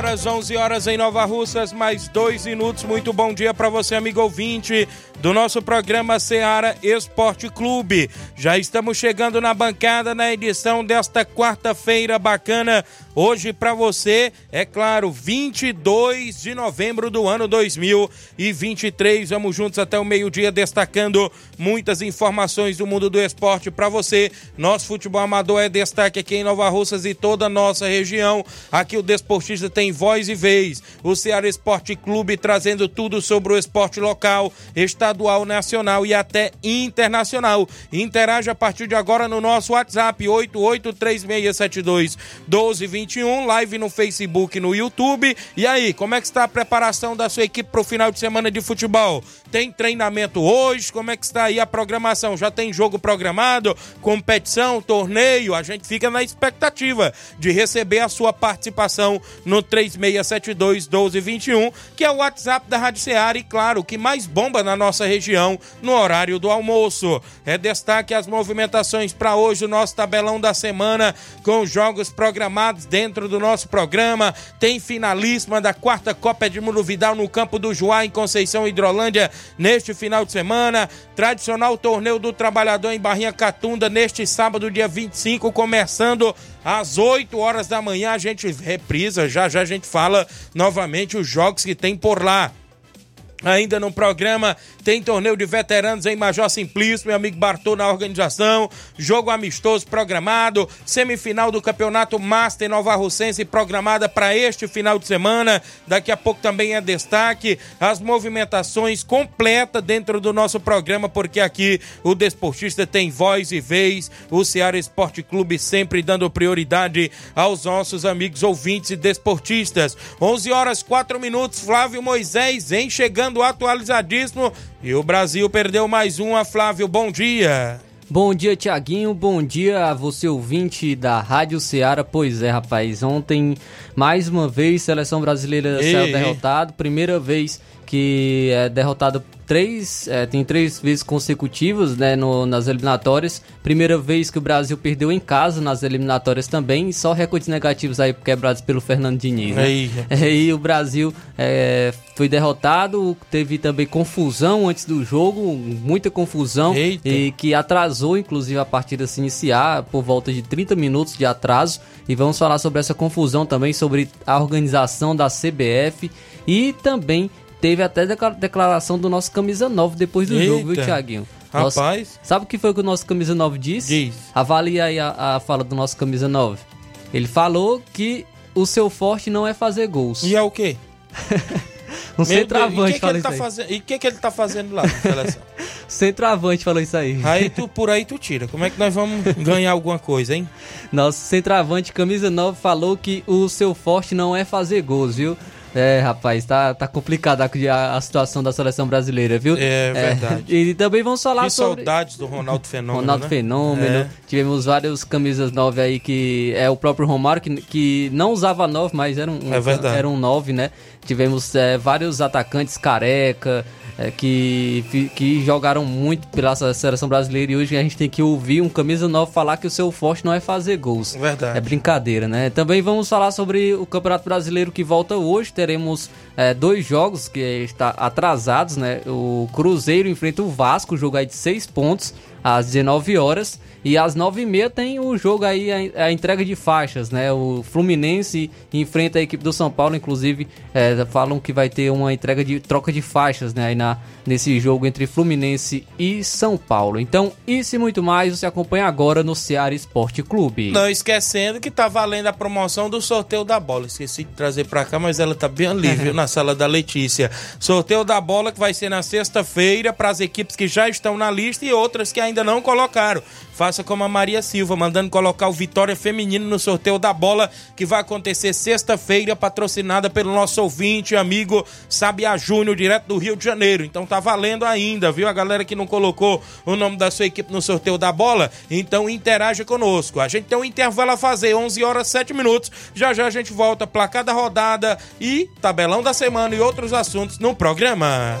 11 horas, 11 horas em Nova Russas, mais dois minutos. Muito bom dia para você, amigo ouvinte do nosso programa Seara Esporte Clube. Já estamos chegando na bancada na edição desta quarta-feira bacana. Hoje para você, é claro, 22 de novembro do ano 2023. Vamos juntos até o meio-dia destacando muitas informações do mundo do esporte para você. Nosso futebol amador é destaque aqui em Nova Russas e toda a nossa região. Aqui o desportista tem voz e vez. O Ceará Esporte Clube trazendo tudo sobre o esporte local, estadual, nacional e até internacional. Interaja a partir de agora no nosso WhatsApp 883672 1220 21, live no Facebook e no YouTube. E aí, como é que está a preparação da sua equipe para o final de semana de futebol? Tem treinamento hoje? Como é que está aí a programação? Já tem jogo programado, competição, torneio? A gente fica na expectativa de receber a sua participação no 3672 1221, que é o WhatsApp da Rádio Ceará e claro, que mais bomba na nossa região no horário do almoço. É destaque as movimentações para hoje, o nosso tabelão da semana com jogos programados dentro do nosso programa. Tem finalíssima da quarta Copa Edmundo Vidal no campo do Joá, em Conceição Hidrolândia, neste final de semana. Tradicional torneio do trabalhador em Barrinha Catunda, neste sábado, dia 25, começando às 8 horas da manhã. A gente reprisa, já já a gente fala novamente os jogos que tem por lá. Ainda no programa tem torneio de veteranos em Major Simplício, meu amigo Bartô na organização, jogo amistoso programado, semifinal do Campeonato Master Nova Russense programada para este final de semana. Daqui a pouco também é destaque as movimentações completas dentro do nosso programa, porque aqui o desportista tem voz e vez, o Ceará Esporte Clube sempre dando prioridade aos nossos amigos ouvintes e desportistas. 11 horas 4 minutos, Flávio Moisés vem chegando chegando atualizadíssimo e o Brasil perdeu mais uma. Flávio, bom dia. Bom dia, Tiaguinho. Bom dia a você, ouvinte da Rádio Ceará. Pois é, rapaz. Ontem, mais uma vez, seleção brasileira ei, saiu derrotado. Primeira vez que é derrotado três, é, tem três vezes consecutivas né, no, nas eliminatórias. Primeira vez que o Brasil perdeu em casa nas eliminatórias também, só recordes negativos aí quebrados pelo Fernando Diniz. Né? Aí, aí o Brasil é, foi derrotado, teve também confusão antes do jogo, muita confusão, Eita. e que atrasou inclusive a partida se iniciar por volta de 30 minutos de atraso. E vamos falar sobre essa confusão também, sobre a organização da CBF e também Teve até declaração do nosso camisa 9 depois do Eita. jogo, viu, Thiaguinho? Rapaz. Nosso, sabe o que foi que o nosso camisa 9 disse? Diz. Avalia aí a, a fala do nosso camisa 9. Ele falou que o seu forte não é fazer gols. E é o quê? um Meu centroavante falou isso tá aí. Fazendo, e o que, que ele tá fazendo lá na seleção? centroavante falou isso aí. Aí tu, por aí tu tira. Como é que nós vamos ganhar alguma coisa, hein? Nosso centroavante, camisa 9, falou que o seu forte não é fazer gols, viu? É, rapaz, tá, tá complicada a, a, situação da seleção brasileira, viu? É, é verdade. E também vamos falar que sobre... saudades do Ronaldo Fenômeno, Ronaldo né? Fenômeno. É. Tivemos vários camisas 9 aí que é o próprio Romário, que, que não usava 9, mas era um, é verdade. era um 9, né? Tivemos é, vários atacantes careca, é, que, que jogaram muito pela seleção brasileira e hoje a gente tem que ouvir um camisa nova falar que o seu forte não é fazer gols. Verdade. É brincadeira, né? Também vamos falar sobre o Campeonato Brasileiro que volta hoje. Teremos é, dois jogos que está atrasados, né? O Cruzeiro enfrenta o Vasco, jogo aí de seis pontos às 19 horas. E às 9h30 tem o jogo aí, a, a, entrega de faixas, né? O Fluminense enfrenta a equipe do São Paulo, inclusive é, falam que vai ter uma entrega de troca de faixas, né? Aí na, nesse jogo entre Fluminense e São Paulo. Então, isso e muito mais você acompanha agora no Ceará Esporte Clube. Não esquecendo que tá valendo a promoção do sorteio da bola. Esqueci de trazer pra cá, mas ela tá bem ali, viu? Na sala da Letícia. Sorteio da bola que vai ser na sexta-feira para as equipes que já estão na lista e outras que ainda não colocaram. Faça como a Maria Silva, mandando colocar o Vitória Feminino no sorteio da bola, que vai acontecer sexta-feira, patrocinada pelo nosso ouvinte, amigo Sabia Júnior, direto do Rio de Janeiro. Então tá valendo ainda, viu? A galera que não colocou o nome da sua equipe no sorteio da bola, então interaja conosco. A gente tem um intervalo a fazer, 11 horas 7 minutos. Já já a gente volta, placar da rodada e tabelão da semana e outros assuntos no programa.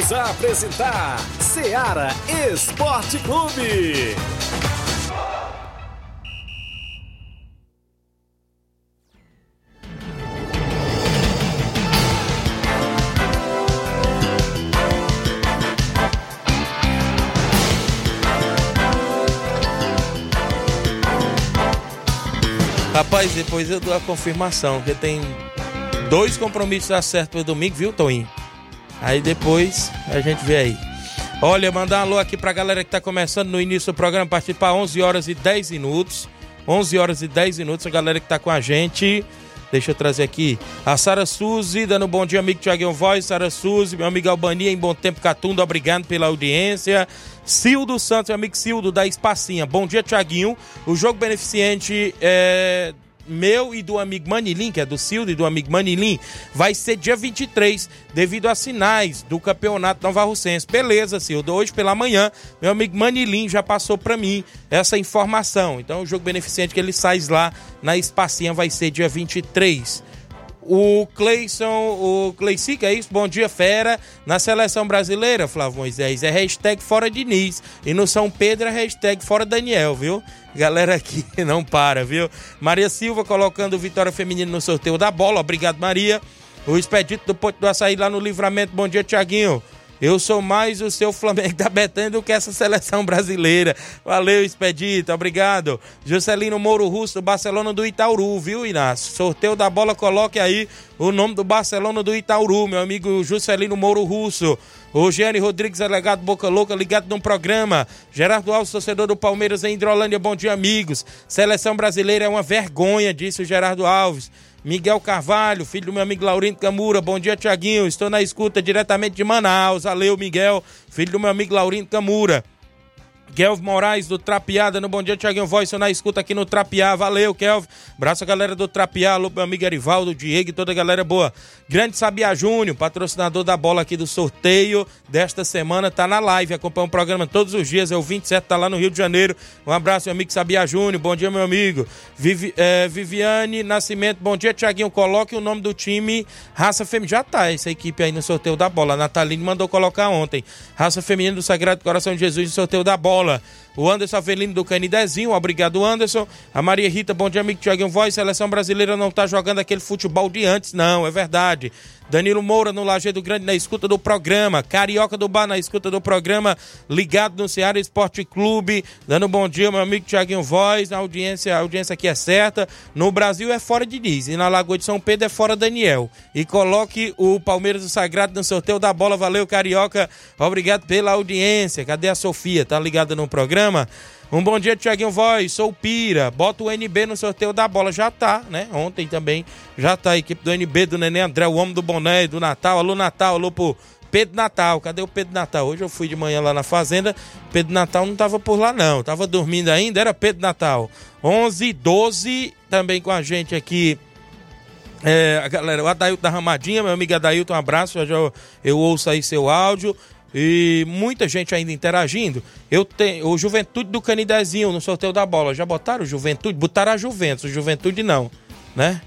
Voltamos a apresentar Seara Esporte Clube. Rapaz, depois eu dou a confirmação, que tem dois compromissos acertos para domingo, viu, Toinho? Aí depois a gente vê aí. Olha, mandar um alô aqui pra galera que tá começando no início do programa, participar 11 horas e 10 minutos. 11 horas e 10 minutos, a galera que tá com a gente. Deixa eu trazer aqui a Sara Suzy, dando um bom dia, amigo Tiaguinho Voz. Sara Suzy, meu amigo Albania, em Bom Tempo Catunda, obrigado pela audiência. Cildo Santos, meu amigo Cildo, da Espacinha. Bom dia, Tiaguinho. O jogo beneficente é meu e do amigo Manilin, que é do Cildo e do amigo Manilin, vai ser dia 23, devido a sinais do campeonato Nova Russense. Beleza, Cildo. Hoje pela manhã, meu amigo Manilin já passou para mim essa informação. Então, o jogo beneficente que ele sai lá na Espacinha vai ser dia 23. O Cleison, o Cleicic, é isso? Bom dia, fera. Na seleção brasileira, Flávio Moisés, é hashtag fora Diniz. E no São Pedro é hashtag fora Daniel, viu? Galera aqui não para, viu? Maria Silva colocando Vitória Feminina no sorteio da bola. Obrigado, Maria. O Expedito do Ponto do Açaí lá no Livramento. Bom dia, Tiaguinho. Eu sou mais o seu Flamengo da Betânia do que essa seleção brasileira. Valeu, Expedito, obrigado. Juscelino Mouro Russo, Barcelona do Itauru, viu, Inácio? Sorteio da bola, coloque aí o nome do Barcelona do Itauru, meu amigo Juscelino Mouro Russo. O Gianni Rodrigues, delegado Boca Louca, ligado no programa. Gerardo Alves, torcedor do Palmeiras em Hidrolândia, bom dia, amigos. Seleção brasileira é uma vergonha, disse o Gerardo Alves. Miguel Carvalho, filho do meu amigo Laurindo Camura. Bom dia, Tiaguinho. Estou na escuta diretamente de Manaus. Valeu, Miguel, filho do meu amigo Laurindo Camura. Kelvin Moraes do Trapiada no Bom Dia Tiaguinho Voz, na escuta aqui no Trapiá. Valeu, Kelvin. Abraço a galera do Trapiá, alô, meu amigo Arivaldo, Diego e toda a galera boa. Grande Sabia Júnior, patrocinador da bola aqui do sorteio desta semana, tá na live, acompanha o programa todos os dias, é o 27, tá lá no Rio de Janeiro. Um abraço, meu amigo Sabia Júnior, bom dia, meu amigo. Vivi, é, Viviane Nascimento, bom dia, Tiaguinho. Coloque o nome do time Raça Feminina. Já tá essa equipe aí no sorteio da bola. A Nataline mandou colocar ontem. Raça Feminina do Sagrado Coração de Jesus no sorteio da bola bola. O Anderson Avelino do Canidezinho, obrigado Anderson. A Maria Rita, bom dia, amigo Tiaguinho Voz. Seleção brasileira não tá jogando aquele futebol de antes, não, é verdade. Danilo Moura no Lajeado Grande na escuta do programa. Carioca do Bar na escuta do programa. Ligado no Ceará Esporte Clube. Dando um bom dia, meu amigo Tiaguinho Voz. A audiência, a audiência aqui é certa. No Brasil é fora de Diz. E na Lagoa de São Pedro é fora Daniel. E coloque o Palmeiras do Sagrado no sorteio da bola. Valeu, Carioca. Obrigado pela audiência. Cadê a Sofia? Tá ligada no programa? Um bom dia, Tiaguinho Voz. Sou Pira. Bota o NB no sorteio da bola. Já tá, né? Ontem também já tá a equipe do NB, do Nenê André, o homem do boné, do Natal. Alô, Natal. Alô pro Pedro Natal. Cadê o Pedro Natal? Hoje eu fui de manhã lá na fazenda. Pedro Natal não tava por lá, não. Tava dormindo ainda. Era Pedro Natal. 11 12 também com a gente aqui. É, a galera, o Adailton da Ramadinha, meu amigo Adailton, um abraço. Eu, já, eu ouço aí seu áudio e muita gente ainda interagindo. Eu tenho o Juventude do Canidezinho no sorteio da bola. Já botaram o Juventude? Botaram a Juventus, o Juventude não, né?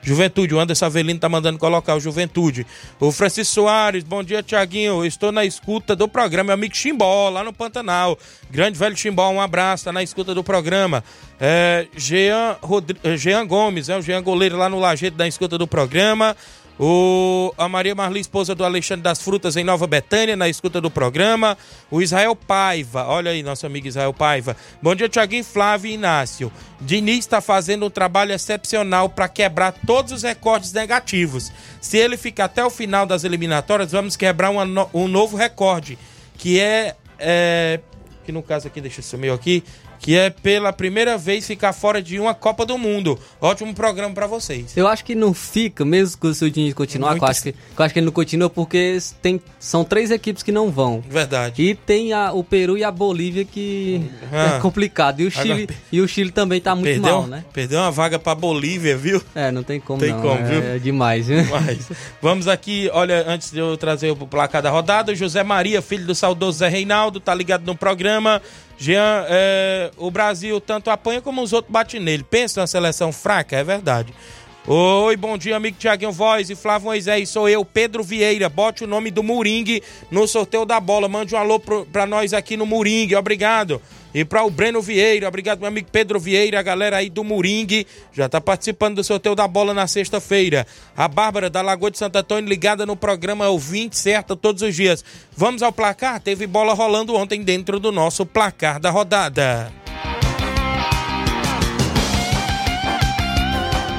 Juventude, o Anderson Avelino tá mandando colocar o Juventude. O Francisco Soares, bom dia, Tiaguinho. Estou na escuta do programa, meu amigo Chimbó, lá no Pantanal. Grande velho Chimbó, um abraço, tá na escuta do programa. É, Jean, Rodri... Jean Gomes, é o Jean Goleiro lá no Lajeito da escuta do programa. O, a Maria Marli, esposa do Alexandre das Frutas, em Nova Betânia, na escuta do programa. O Israel Paiva, olha aí, nosso amigo Israel Paiva. Bom dia, Tiaguinho, Flávio e Inácio. Diniz está fazendo um trabalho excepcional para quebrar todos os recordes negativos. Se ele ficar até o final das eliminatórias, vamos quebrar uma, um novo recorde, que é, é. Que no caso aqui, deixa eu sumir aqui que é pela primeira vez ficar fora de uma Copa do Mundo. Ótimo programa para vocês. Eu acho que não fica, mesmo que o Diniz continuar, Muito... eu, acho que, eu acho que ele não continua porque tem, são três equipes que não vão. Verdade. E tem a, o Peru e a Bolívia que ah, é complicado. E o Chile, agora, e o Chile também tá muito perdeu, mal, né? Perdeu uma vaga pra Bolívia, viu? É, não tem como tem não. como, é, viu? É demais, viu? Demais. Vamos aqui, olha, antes de eu trazer o placar da rodada, José Maria, filho do saudoso Zé Reinaldo, tá ligado no programa. Jean, é, o Brasil tanto apanha como os outros batem nele. Pensa na seleção fraca, é verdade. Oi, bom dia, amigo Tiaguinho Voz e Flávio Moisés. Sou eu, Pedro Vieira. Bote o nome do Muringue no sorteio da bola. Mande um alô pro, pra nós aqui no Muringue. Obrigado. E para o Breno Vieira, obrigado, meu amigo Pedro Vieira, a galera aí do Muringue, já está participando do sorteio da bola na sexta-feira. A Bárbara da Lagoa de Santo Antônio, ligada no programa Ouvinte Certa todos os dias. Vamos ao placar? Teve bola rolando ontem dentro do nosso placar da rodada.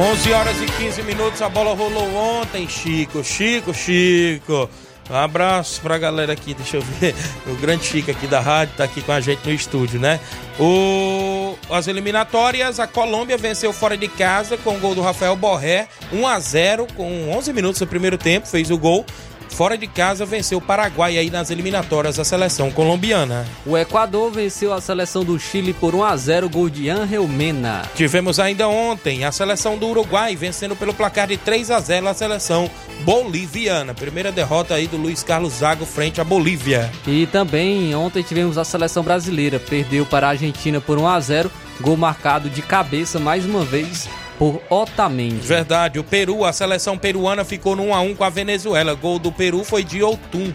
Onze horas e 15 minutos, a bola rolou ontem, Chico, Chico, Chico. Um abraço pra galera aqui, deixa eu ver. O grande Chico aqui da rádio tá aqui com a gente no estúdio, né? O... As eliminatórias, a Colômbia venceu fora de casa com o gol do Rafael Borré, 1 a 0 com 11 minutos do primeiro tempo, fez o gol. Fora de casa venceu o Paraguai aí nas eliminatórias da seleção colombiana. O Equador venceu a seleção do Chile por 1 a 0 gol de Angel Mena. Tivemos ainda ontem a seleção do Uruguai vencendo pelo placar de 3 a 0 a seleção boliviana. Primeira derrota aí do Luiz Carlos Zago frente à Bolívia. E também ontem tivemos a seleção brasileira, perdeu para a Argentina por 1 a 0, gol marcado de cabeça mais uma vez por Otamendi. Verdade, o Peru, a seleção peruana ficou no 1 a 1 com a Venezuela. Gol do Peru foi de Outum.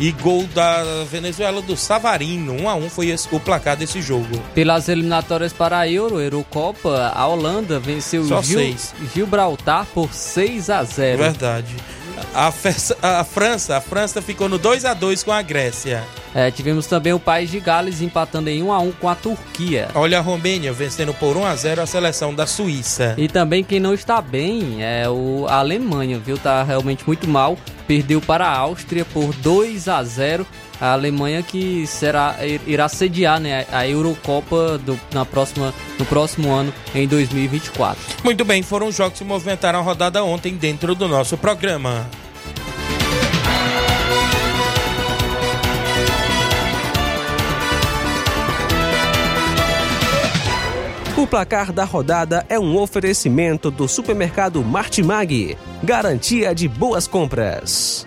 E gol da Venezuela do Savarino. 1 a 1 foi esse, o placar desse jogo. Pelas eliminatórias para a Euro, Eurocopa, a Holanda venceu Só Gil, seis. Gibraltar por 6 a 0. Verdade. A, Fe- a França, a França ficou no 2 a 2 com a Grécia. É, tivemos também o país de Gales empatando em 1 a 1 com a Turquia. Olha a Romênia vencendo por 1 a 0 a seleção da Suíça. E também quem não está bem é o, a Alemanha, viu? Tá realmente muito mal. Perdeu para a Áustria por 2 a 0. A Alemanha que será irá sediar né, a Eurocopa do, na próxima, no próximo ano, em 2024. Muito bem, foram os jogos que se movimentaram a rodada ontem dentro do nosso programa. O placar da rodada é um oferecimento do supermercado Martimag. Garantia de boas compras.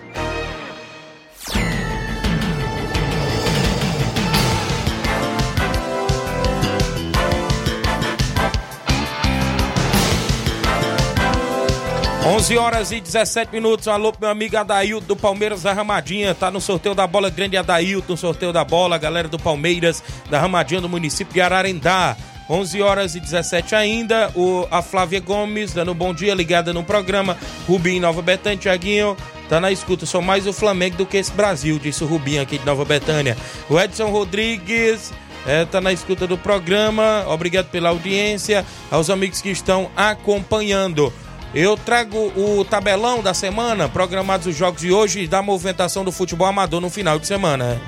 Onze horas e 17 minutos. Alô, meu amigo Adailton do Palmeiras da Ramadinha. Tá no sorteio da bola grande Adailton, no sorteio da bola. Galera do Palmeiras da Ramadinha do município de Ararendá. 11 horas e 17 ainda. O, a Flávia Gomes dando um bom dia, ligada no programa. Rubinho Nova Betânia, Tiaguinho. Tá na escuta, sou mais o Flamengo do que esse Brasil, disse o Rubinho aqui de Nova Betânia. O Edson Rodrigues é, tá na escuta do programa. Obrigado pela audiência. Aos amigos que estão acompanhando. Eu trago o tabelão da semana, programados os jogos de hoje e da movimentação do futebol amador no final de semana.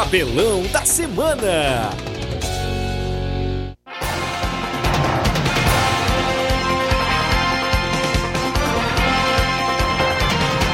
Tabelão da semana.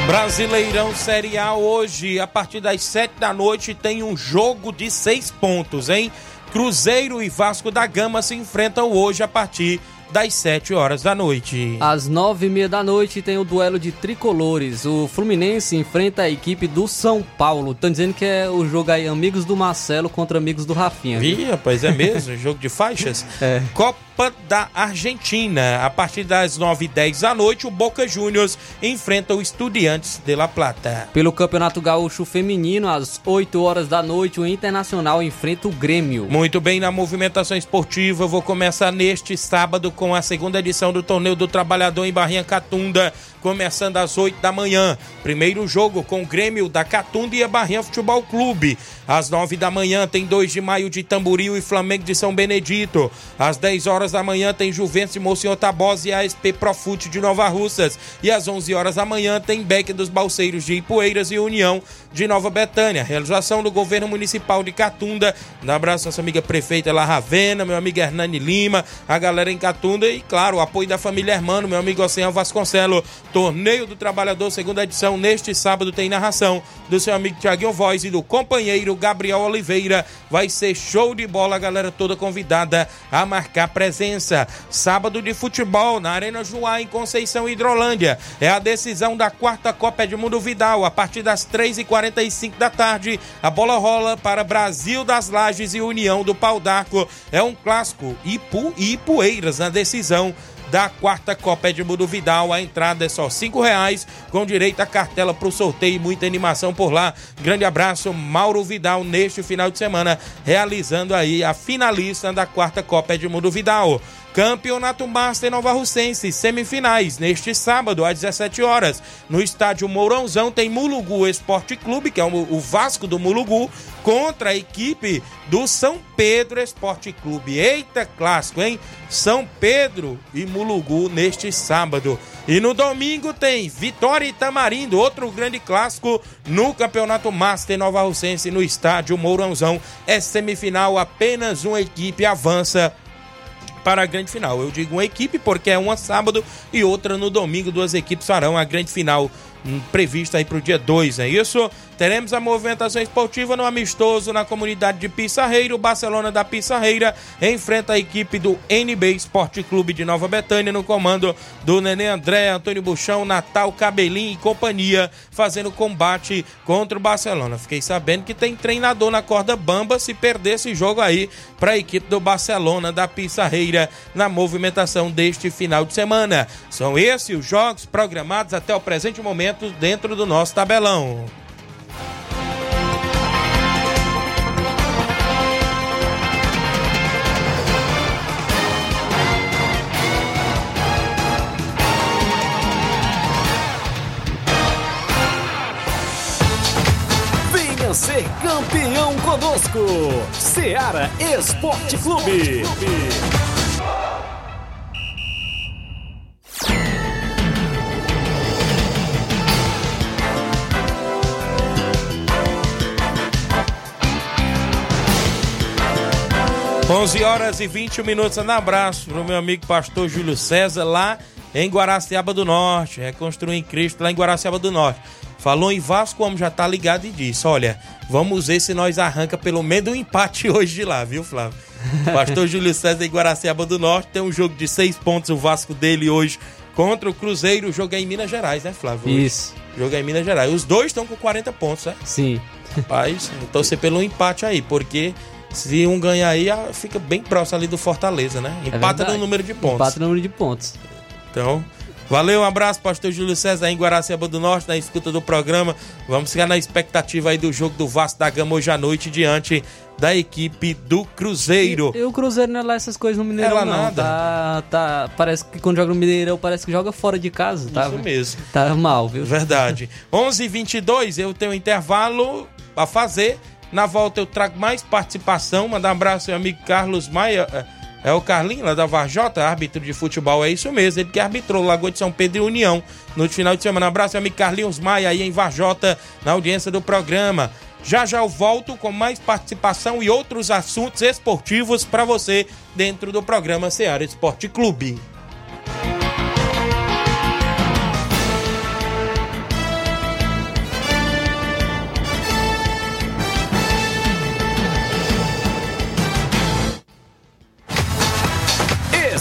Brasileirão Série A hoje, a partir das 7 da noite, tem um jogo de seis pontos, hein? Cruzeiro e Vasco da Gama se enfrentam hoje a partir das 7 horas da noite. Às nove e meia da noite tem o duelo de tricolores. O Fluminense enfrenta a equipe do São Paulo. Estão dizendo que é o jogo aí Amigos do Marcelo contra Amigos do Rafinha. Ih, rapaz, é mesmo? jogo de faixas? É. Copa da Argentina. A partir das 9h10 da noite, o Boca Juniors enfrenta o Estudiantes de La Plata. Pelo Campeonato Gaúcho Feminino, às 8 horas da noite, o Internacional enfrenta o Grêmio. Muito bem, na movimentação esportiva, eu vou começar neste sábado com a segunda edição do Torneio do Trabalhador em Barrinha Catunda, começando às 8 da manhã. Primeiro jogo com o Grêmio da Catunda e a Barrinha Futebol Clube. Às 9 da manhã tem 2 de maio de Tamboril e Flamengo de São Benedito. Às 10 horas da manhã tem Juventus e Monsenhor Tabosa e a SP Profute de Nova Russas. E às 11 horas da manhã tem Beck dos Balseiros de Ipueiras e União de Nova Betânia. Realização do governo municipal de Catunda. Um abraço nossa amiga prefeita La Ravena, meu amigo Hernani Lima, a galera em Catunda e, claro, o apoio da família Hermano, meu amigo Oceano Vasconcelo. Torneio do Trabalhador, segunda edição, neste sábado tem narração do seu amigo Tiaguinho Voz e do companheiro Gabriel Oliveira. Vai ser show de bola, a galera toda convidada a marcar presença. Sábado de futebol na Arena Joá, em Conceição Hidrolândia. É a decisão da quarta Copa Edmundo Vidal. A partir das 3h45 da tarde, a bola rola para Brasil das Lages e União do Pau d'Arco. É um clássico. Ipu e Ipueiras na decisão da quarta Copa Edmundo Vidal. A entrada é só cinco reais, com direito a cartela para o sorteio e muita animação por lá. Grande abraço, Mauro Vidal, neste final de semana, realizando aí a finalista da quarta Copa Edmundo Vidal. Campeonato Master Nova Russense, semifinais, neste sábado, às 17 horas. No estádio Mourãozão tem Mulugu Esporte Clube, que é o Vasco do Mulugu, contra a equipe do São Pedro Esporte Clube. Eita clássico, hein? São Pedro e Mulugu neste sábado. E no domingo tem Vitória e Tamarindo, outro grande clássico no Campeonato Master Nova Russense, no estádio Mourãozão. É semifinal, apenas uma equipe avança para a grande final. Eu digo uma equipe porque é uma sábado e outra no domingo. Duas equipes farão a grande final hum, prevista aí para o dia 2, é isso? Teremos a movimentação esportiva no amistoso na comunidade de Pissarreira. O Barcelona da Pissarreira enfrenta a equipe do NB Esporte Clube de Nova Betânia no comando do Nenê André, Antônio Buchão, Natal Cabelinho e companhia, fazendo combate contra o Barcelona. Fiquei sabendo que tem treinador na corda bamba se perder esse jogo aí para a equipe do Barcelona da Pissarreira na movimentação deste final de semana. São esses os jogos programados até o presente momento dentro do nosso tabelão. Conosco. Seara Esporte Clube. Onze horas e 21 minutos. Um abraço pro meu amigo pastor Júlio César lá em Guaraciaba do Norte. Reconstruir em Cristo lá em Guaraciaba do Norte. Falou em Vasco, como já tá ligado e disse: Olha, vamos ver se nós arranca pelo menos um empate hoje de lá, viu, Flávio? Pastor Júlio César em Guaraciaba do Norte tem um jogo de seis pontos, o Vasco dele hoje contra o Cruzeiro. O jogo é em Minas Gerais, né, Flávio? Hoje. Isso. O jogo é em Minas Gerais. Os dois estão com 40 pontos, né? Sim. Rapaz, torcer pelo empate aí, porque se um ganhar aí, fica bem próximo ali do Fortaleza, né? É Empata verdade. no número de pontos. Empata no número de pontos. Então, valeu, um abraço, pastor Júlio César em Guaraciaba do Norte, na escuta do programa. Vamos ficar na expectativa aí do jogo do Vasco da Gama hoje à noite, diante da equipe do Cruzeiro. E, e o Cruzeiro não é lá essas coisas no Mineirão, É não. nada. Tá, tá, parece que quando joga no Mineirão, parece que joga fora de casa, tá? Isso mesmo. Tá mal, viu? Verdade. 11 h 22 eu tenho um intervalo a fazer. Na volta eu trago mais participação. Mandar um abraço ao meu amigo Carlos Maia. É o Carlinho lá da Varjota, árbitro de futebol, é isso mesmo. Ele que arbitrou Lagoa de São Pedro e União no final de semana. Abraço ao amigo Carlinhos Maia aí em Varjota, na audiência do programa. Já já eu volto com mais participação e outros assuntos esportivos para você dentro do programa Seara Esporte Clube.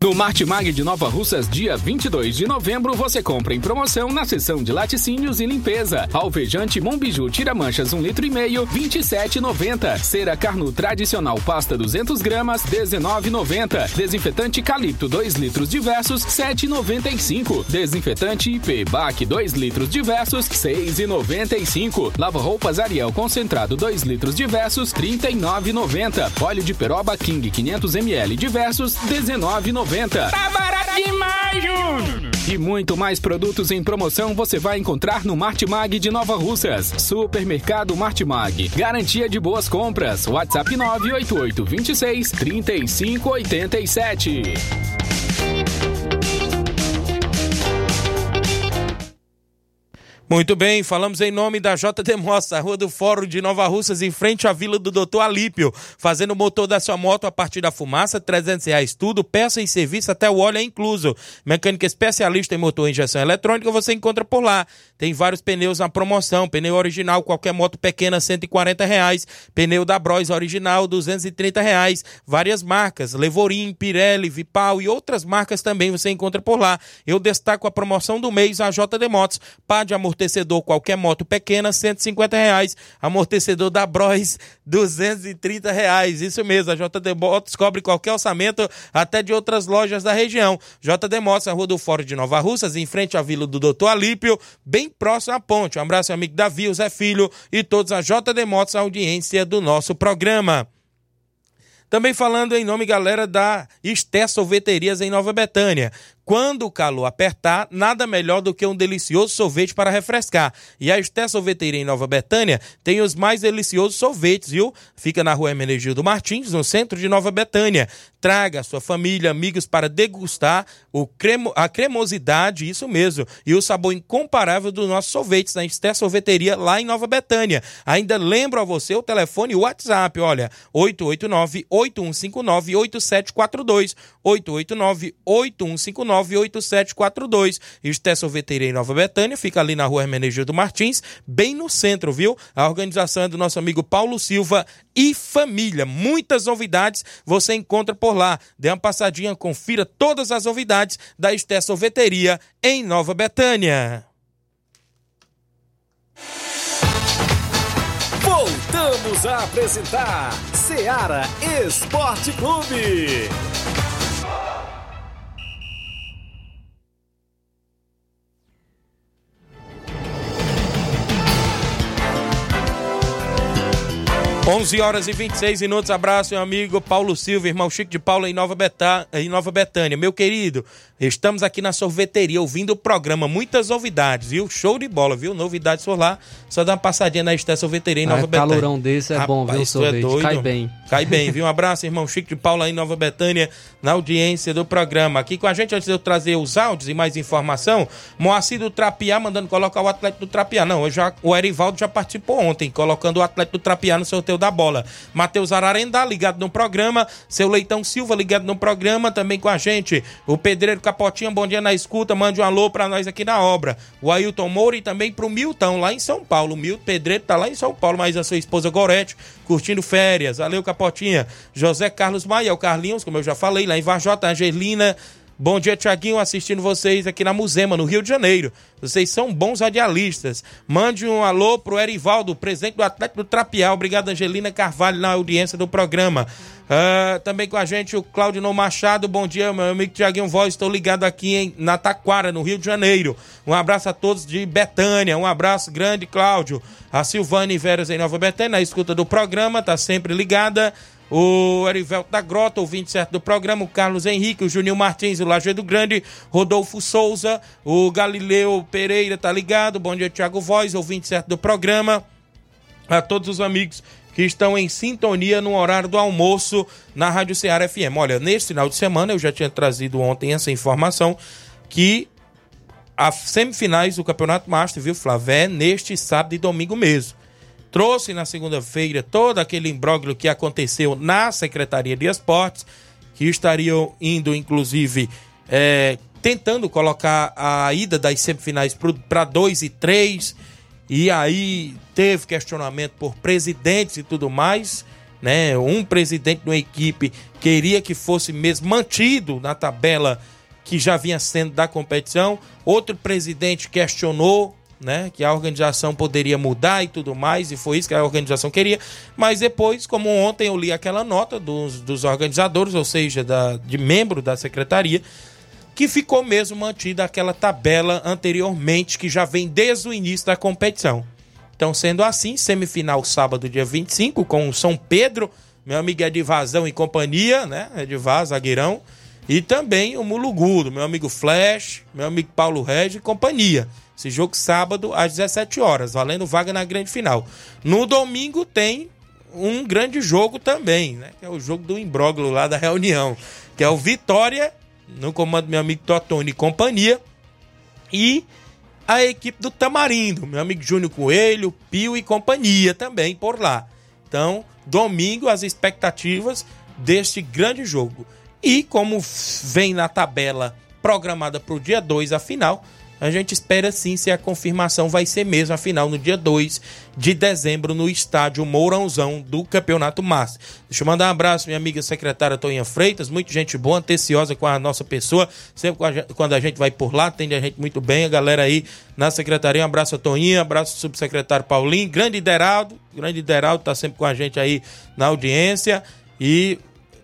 No Martimag de Nova Russas, dia 22 de novembro, você compra em promoção na seção de laticínios e limpeza. Alvejante Mombiju tira manchas 1 litro e meio, 27,90. Cera Carnu tradicional pasta 200 gramas, 19,90. Desinfetante Calipto 2 litros diversos, 7,95. Desinfetante IP Bac 2 litros diversos, 6,95. Lava roupas Ariel concentrado 2 litros diversos, 39,90. Óleo de peroba King 500 ml diversos, 19,90. Tá barato demais, Júnior! E muito mais produtos em promoção você vai encontrar no Martimag de Nova Russas. Supermercado Martimag. Garantia de boas compras. WhatsApp 988 26 35 Muito bem, falamos em nome da JD Mossa, Rua do Fórum de Nova Russas, em frente à Vila do Doutor Alípio. Fazendo o motor da sua moto a partir da fumaça, 300 reais tudo, peça e serviço, até o óleo é incluso. Mecânica especialista em motor e injeção eletrônica, você encontra por lá. Tem vários pneus na promoção, pneu original, qualquer moto pequena, 140 reais. Pneu da Bros original, 230 reais. Várias marcas, Levorim, Pirelli, Vipal e outras marcas também você encontra por lá. Eu destaco a promoção do mês, a JD Motos, pá de amortecedor, qualquer moto pequena, 150 reais. Amortecedor da Bros, 230 reais. Isso mesmo, a JD Motos cobre qualquer orçamento, até de outras lojas da região. JD Motos, a Rua do Fórum de Nova Russas, em frente à Vila do Doutor Alípio, bem próximo à ponte. Um abraço, amigo Davi, o Zé Filho e todos a JD Motos, a audiência do nosso programa. Também falando em nome, galera, da Esté Sorveterias em Nova Betânia. Quando o calor apertar, nada melhor do que um delicioso sorvete para refrescar. E a Esté Sorveteria em Nova Betânia tem os mais deliciosos sorvetes, viu? Fica na rua Hermenegildo Martins, no centro de Nova Betânia. Traga sua família, amigos para degustar o cremo, a cremosidade, isso mesmo, e o sabor incomparável dos nossos sorvetes na Esté Sorveteria lá em Nova Betânia. Ainda lembro a você o telefone e o WhatsApp, olha, 889-8159-8742. 889-8159-8742. Esté Sorveteria em Nova Betânia, fica ali na rua Hermenegildo Martins, bem no centro, viu? A organização é do nosso amigo Paulo Silva e família. Muitas novidades você encontra por lá. Dê uma passadinha, confira todas as novidades da Esté Sorveteria em Nova Betânia. Voltamos a apresentar Seara Esporte Clube. 11 horas e 26 minutos. Abraço, meu amigo Paulo Silva, irmão Chico de Paula em Nova, Betá, em Nova Betânia. Meu querido, estamos aqui na sorveteria ouvindo o programa. Muitas novidades, viu? Show de bola, viu? Novidades por lá. Só dá uma passadinha na Esté Sorveteria em Nova ah, Betânia. calorão desse é Rapaz, bom, viu? É sorvete. doido. Cai bem. Cai bem, viu? Um abraço, irmão Chico de Paula em Nova Betânia, na audiência do programa. Aqui com a gente, antes de eu trazer os áudios e mais informação, Moacir do Trapiá mandando colocar o atleta do Trapiá. Não, já, o Erivaldo já participou ontem, colocando o atleta do Trapiá no sorteio da bola. Matheus Ararendá, ligado no programa. Seu Leitão Silva, ligado no programa, também com a gente. O Pedreiro Capotinha, bom dia na escuta. Mande um alô pra nós aqui na obra. O Ailton Moura e também pro Milton, lá em São Paulo. O Milton Pedreiro tá lá em São Paulo, mas a sua esposa Gorete, curtindo férias. Valeu, Capotinha. José Carlos Maia, o Carlinhos, como eu já falei, lá em Vajota, Angelina. Bom dia, Tiaguinho, assistindo vocês aqui na Musema, no Rio de Janeiro. Vocês são bons radialistas. Mande um alô pro Erivaldo, presidente do Atlético do Trapial. Obrigado, Angelina Carvalho, na audiência do programa. Uh, também com a gente o Claudio Machado. Bom dia, meu amigo Tiaguinho Voz. Estou ligado aqui em, na Taquara, no Rio de Janeiro. Um abraço a todos de Betânia. Um abraço grande, Cláudio. A Silvane Veras em Nova Betânia, na escuta do programa, tá sempre ligada o Erivelto da Grota, o 27 do programa, o Carlos Henrique, o Juninho Martins, o Lajeado Grande, Rodolfo Souza, o Galileu Pereira, tá ligado? Bom dia, Thiago Voz, o 27 do programa. A todos os amigos que estão em sintonia no horário do almoço na Rádio Ceará FM. Olha, nesse final de semana, eu já tinha trazido ontem essa informação, que as semifinais do Campeonato Master, viu, Flávio, é neste sábado e domingo mesmo trouxe na segunda-feira todo aquele imbróglio que aconteceu na Secretaria de Esportes, que estariam indo, inclusive, é, tentando colocar a ida das semifinais para 2 e 3, e aí teve questionamento por presidentes e tudo mais. Né? Um presidente de uma equipe queria que fosse mesmo mantido na tabela que já vinha sendo da competição. Outro presidente questionou né? Que a organização poderia mudar e tudo mais, e foi isso que a organização queria. Mas depois, como ontem eu li aquela nota dos, dos organizadores, ou seja, da, de membro da secretaria, que ficou mesmo mantida aquela tabela anteriormente, que já vem desde o início da competição. Então, sendo assim, semifinal sábado, dia 25, com o São Pedro, meu amigo Edivazão e companhia, né? Edivar, zagueirão. E também o Mulugudo, meu amigo Flash, meu amigo Paulo Regis e companhia. Esse jogo sábado às 17 horas, valendo vaga na grande final. No domingo tem um grande jogo também, né? Que é o jogo do imbróglio lá da reunião, que é o Vitória, no comando do meu amigo Totoni e companhia, e a equipe do Tamarindo, meu amigo Júnior Coelho, Pio e companhia também por lá. Então, domingo as expectativas deste grande jogo. E como vem na tabela programada para o dia 2 a final, a gente espera sim se a confirmação vai ser mesmo, afinal, no dia 2 de dezembro, no estádio Mourãozão do Campeonato Master. Deixa eu mandar um abraço, minha amiga secretária Toninha Freitas, muito gente boa, anteciosa com a nossa pessoa. Sempre quando a gente vai por lá, atende a gente muito bem. A galera aí na secretaria, um abraço a Toninha, um abraço ao subsecretário Paulinho, grande Deraldo, grande Deraldo tá sempre com a gente aí na audiência. E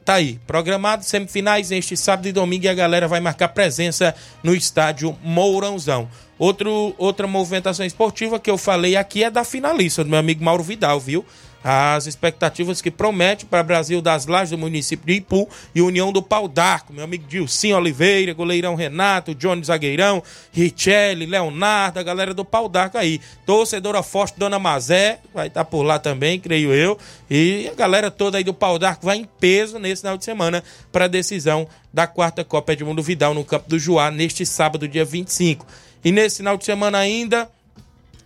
Tá aí, programado semifinais neste sábado e domingo e a galera vai marcar presença no estádio Mourãozão. Outro, outra movimentação esportiva que eu falei aqui é da finalista, do meu amigo Mauro Vidal, viu? As expectativas que promete para Brasil das Lajes do município de Ipu e União do Pau d'Arco. Meu amigo Dilcim Oliveira, goleirão Renato, Johnny Zagueirão, Richelli, Leonardo, a galera do Pau d'Arco aí. Torcedora forte, Dona Mazé, vai estar tá por lá também, creio eu. E a galera toda aí do Pau d'Arco vai em peso nesse final de semana para a decisão da quarta Copa Edmundo Vidal no Campo do Juá, neste sábado, dia 25. E nesse final de semana ainda,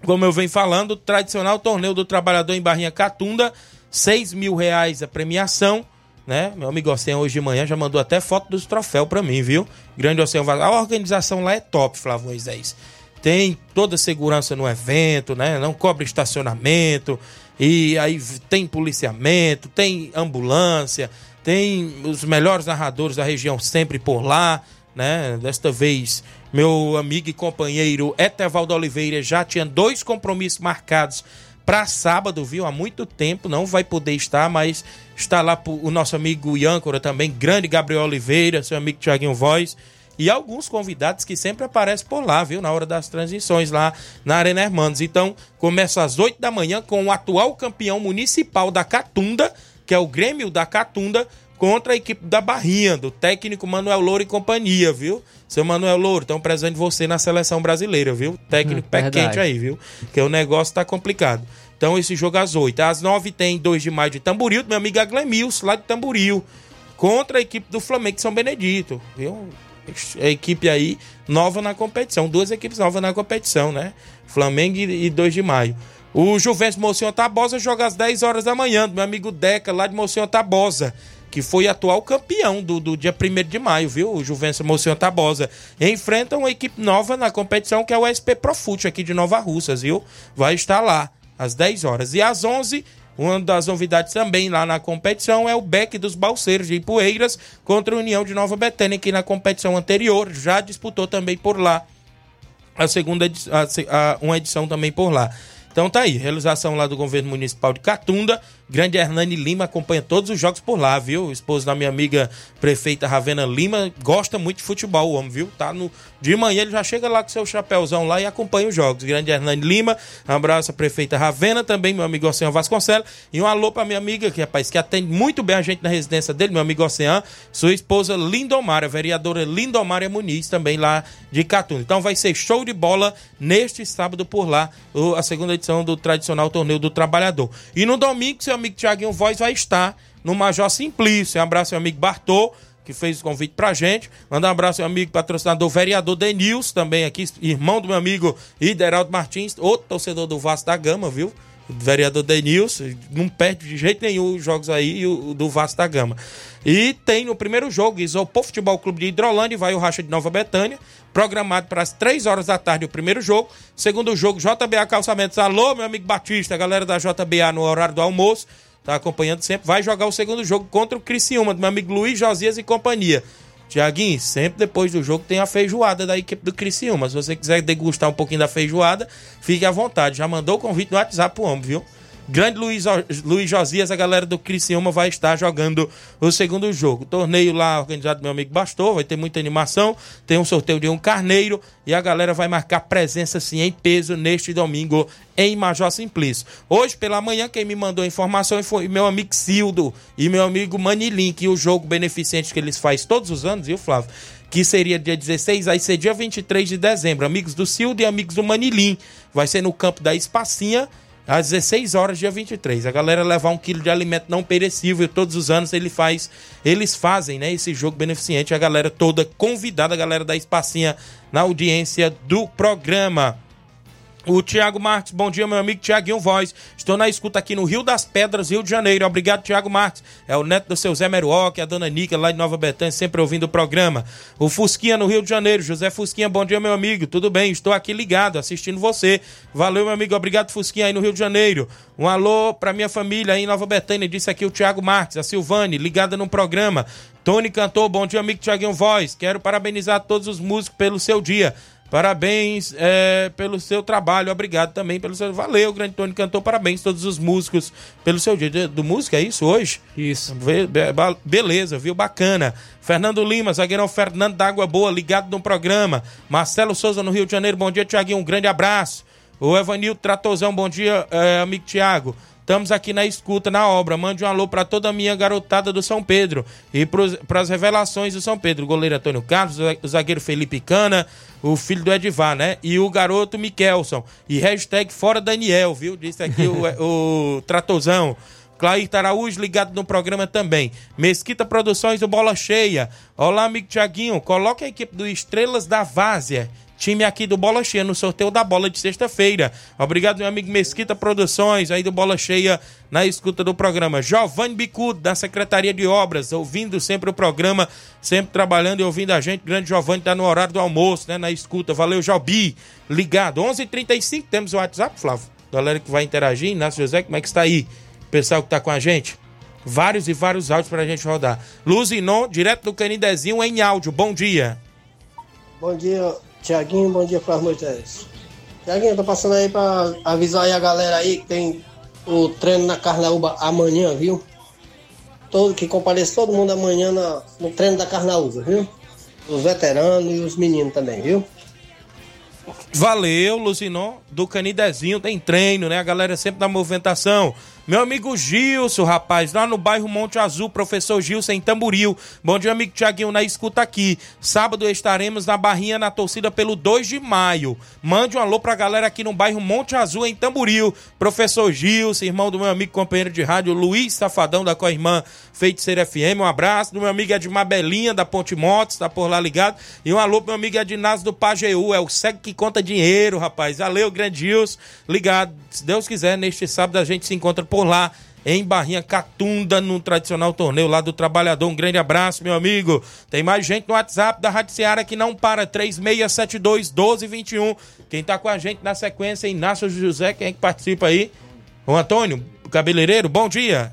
como eu venho falando, tradicional torneio do trabalhador em Barrinha Catunda, 6 mil reais a premiação, né? Meu amigo Oceano hoje de manhã já mandou até foto dos troféus para mim, viu? Grande Oceano A organização lá é top, Flávio Moisés. Tem toda a segurança no evento, né? Não cobra estacionamento, e aí tem policiamento, tem ambulância, tem os melhores narradores da região sempre por lá, né? Desta vez meu amigo e companheiro Etevaldo Oliveira já tinha dois compromissos marcados para sábado, viu? Há muito tempo, não vai poder estar, mas está lá o nosso amigo Iâncora também, grande Gabriel Oliveira, seu amigo Tiaguinho Voz e alguns convidados que sempre aparecem por lá, viu? Na hora das transições lá na Arena Hermanos. Então, começa às 8 da manhã com o atual campeão municipal da Catunda, que é o Grêmio da Catunda, contra a equipe da Barrinha, do técnico Manuel Louro e companhia, viu? Seu Manuel Louro, estão presente você na seleção brasileira, viu? Técnico hum, pé verdade. quente aí, viu? Que o negócio tá complicado. Então esse jogo às 8. Às 9 tem 2 de maio de Tamboril, do meu amigo Aglemilson, lá de Tamboril. Contra a equipe do Flamengo de São Benedito, viu? A equipe aí nova na competição. Duas equipes novas na competição, né? Flamengo e 2 de maio. O Juventus Mocinho Tabosa joga às 10 horas da manhã, do meu amigo Deca, lá de Mocinho Tabosa que foi atual campeão do, do dia 1 de maio, viu? O Juventus Mocinho Tabosa. Enfrenta uma equipe nova na competição, que é o SP Profute, aqui de Nova Russas, viu? Vai estar lá às 10 horas. E às 11 uma das novidades também lá na competição é o Beck dos Balseiros de Ipueiras contra a União de Nova Betânia, que na competição anterior já disputou também por lá a segunda a, a, uma edição também por lá. Então tá aí, realização lá do governo municipal de Catunda, Grande Hernani Lima acompanha todos os jogos por lá, viu? Esposo da minha amiga prefeita Ravena Lima gosta muito de futebol, o homem, viu? Tá no de manhã ele já chega lá com seu chapéuzão lá e acompanha os jogos. Grande Hernani Lima, abraço à prefeita Ravena, também meu amigo Oceano Vasconcelos e um alô pra minha amiga que rapaz que atende muito bem a gente na residência dele, meu amigo Oceano, sua esposa Lindomária, vereadora Lindomária Muniz, também lá de Catunda. Então vai ser show de bola neste sábado por lá, a segunda edição do tradicional torneio do trabalhador. E no domingo, seu amigo Tiaguinho Voz vai estar no Major Simplício. Um abraço, meu amigo Bartô, que fez o convite pra gente. Manda um abraço, meu amigo patrocinador, vereador Denils, também aqui, irmão do meu amigo Ideraldo Martins, outro torcedor do Vasco da Gama, viu? Vereador Denilson, não perde de jeito nenhum os jogos aí do Vasco da Gama. E tem no primeiro jogo, Isopor Futebol Clube de Hidrolândia, vai o Racha de Nova Betânia, programado para as 3 horas da tarde o primeiro jogo. Segundo jogo, JBA Calçamentos. Alô, meu amigo Batista, galera da JBA no horário do almoço, tá acompanhando sempre. Vai jogar o segundo jogo contra o Criciúma, do meu amigo Luiz Josias e companhia. Tiaguinho, sempre depois do jogo tem a feijoada da equipe do Criciúma. Se você quiser degustar um pouquinho da feijoada, fique à vontade. Já mandou o convite no WhatsApp pro homem, viu? Grande Luiz, Luiz Josias, a galera do Criciúma vai estar jogando o segundo jogo. Torneio lá organizado meu amigo Bastou, vai ter muita animação, tem um sorteio de um carneiro e a galera vai marcar presença sim em peso neste domingo em Major Simplício. Hoje pela manhã quem me mandou informação foi meu amigo Cildo e meu amigo Manilim, que o jogo beneficente que eles fazem todos os anos, viu Flávio? que seria dia 16, aí ser dia 23 de dezembro. Amigos do Cildo e amigos do Manilim. Vai ser no campo da Espacinha às 16 horas, dia 23. A galera levar um quilo de alimento não perecível. Todos os anos ele faz, eles fazem né, esse jogo beneficente. A galera toda convidada, a galera da Espacinha, na audiência do programa. O Tiago Marques, bom dia, meu amigo Tiaguinho Voz. Estou na escuta aqui no Rio das Pedras, Rio de Janeiro. Obrigado, Tiago Marques. É o neto do seu Zé Meruoc, a dona Nica, lá de Nova Betânia, sempre ouvindo o programa. O Fusquinha no Rio de Janeiro. José Fusquinha, bom dia, meu amigo. Tudo bem? Estou aqui ligado, assistindo você. Valeu, meu amigo. Obrigado, Fusquinha, aí no Rio de Janeiro. Um alô pra minha família aí em Nova Betânia. Disse aqui o Tiago Marques, a Silvane, ligada no programa. Tony Cantor, bom dia, amigo Tiaguinho Voz. Quero parabenizar todos os músicos pelo seu dia. Parabéns é, pelo seu trabalho, obrigado também pelo seu. Valeu, grande Tony Cantor, parabéns a todos os músicos pelo seu dia do música, é isso hoje? Isso. Beleza, viu? Bacana. Fernando Lima, zagueirão Fernando da Água Boa, ligado no programa. Marcelo Souza no Rio de Janeiro, bom dia, Tiaguinho, um grande abraço. O Evanil Tratozão, bom dia, é, amigo Tiago. Estamos aqui na escuta, na obra. Mande um alô para toda a minha garotada do São Pedro e para as revelações do São Pedro. O goleiro Antônio Carlos, o zagueiro Felipe Cana, o filho do Edivar, né? E o garoto Mikelson. E hashtag fora Daniel, viu? Disse aqui o, o Tratozão. Clair Araújo ligado no programa também. Mesquita Produções do Bola Cheia. Olá, amigo Tiaguinho. Coloque a equipe do Estrelas da Várzea time aqui do Bola Cheia no sorteio da bola de sexta-feira. Obrigado, meu amigo Mesquita Produções, aí do Bola Cheia, na escuta do programa. Giovanni Bicudo, da Secretaria de Obras, ouvindo sempre o programa, sempre trabalhando e ouvindo a gente. Grande Giovanni tá no horário do almoço, né, na escuta. Valeu, Jobi. Ligado. 11:35 h 35 temos o WhatsApp, Flávio. Galera que vai interagir, Inácio José, como é que está aí? Pessoal que tá com a gente. Vários e vários áudios pra gente rodar. Luzinon, direto do Canidezinho, em áudio. Bom dia. Bom dia, Tiaguinho, bom dia, Flávio Moisés. Tiaguinho, tô passando aí pra avisar aí a galera aí que tem o treino na Carnaúba amanhã, viu? Todo, que compareça todo mundo amanhã na, no treino da Carnaúba, viu? Os veteranos e os meninos também, viu? Valeu, Luzinon, do Canidezinho, tem treino, né? A galera sempre na movimentação. Meu amigo Gilson, rapaz, lá no bairro Monte Azul, professor Gilson em Tamburil. Bom dia, amigo Tiaguinho, na escuta aqui. Sábado estaremos na Barrinha, na torcida pelo 2 de maio. Mande um alô pra galera aqui no bairro Monte Azul, em Tamburil. Professor Gilson, irmão do meu amigo companheiro de rádio Luiz Safadão, da co-irmã Feiticeira FM. Um abraço do meu amigo Edmar Belinha, da Ponte Motos, tá por lá ligado. E um alô pro meu amigo Ednaz do Pajeú, é o segue que conta dinheiro, rapaz. Valeu, grande Gilson, ligado. Se Deus quiser, neste sábado a gente se encontra por por lá em Barrinha Catunda, no tradicional torneio lá do Trabalhador. Um grande abraço, meu amigo. Tem mais gente no WhatsApp da Rádio Seara que não para, 3672 1221. Quem tá com a gente na sequência é Inácio José, quem é que participa aí? O Antônio, cabeleireiro, bom dia.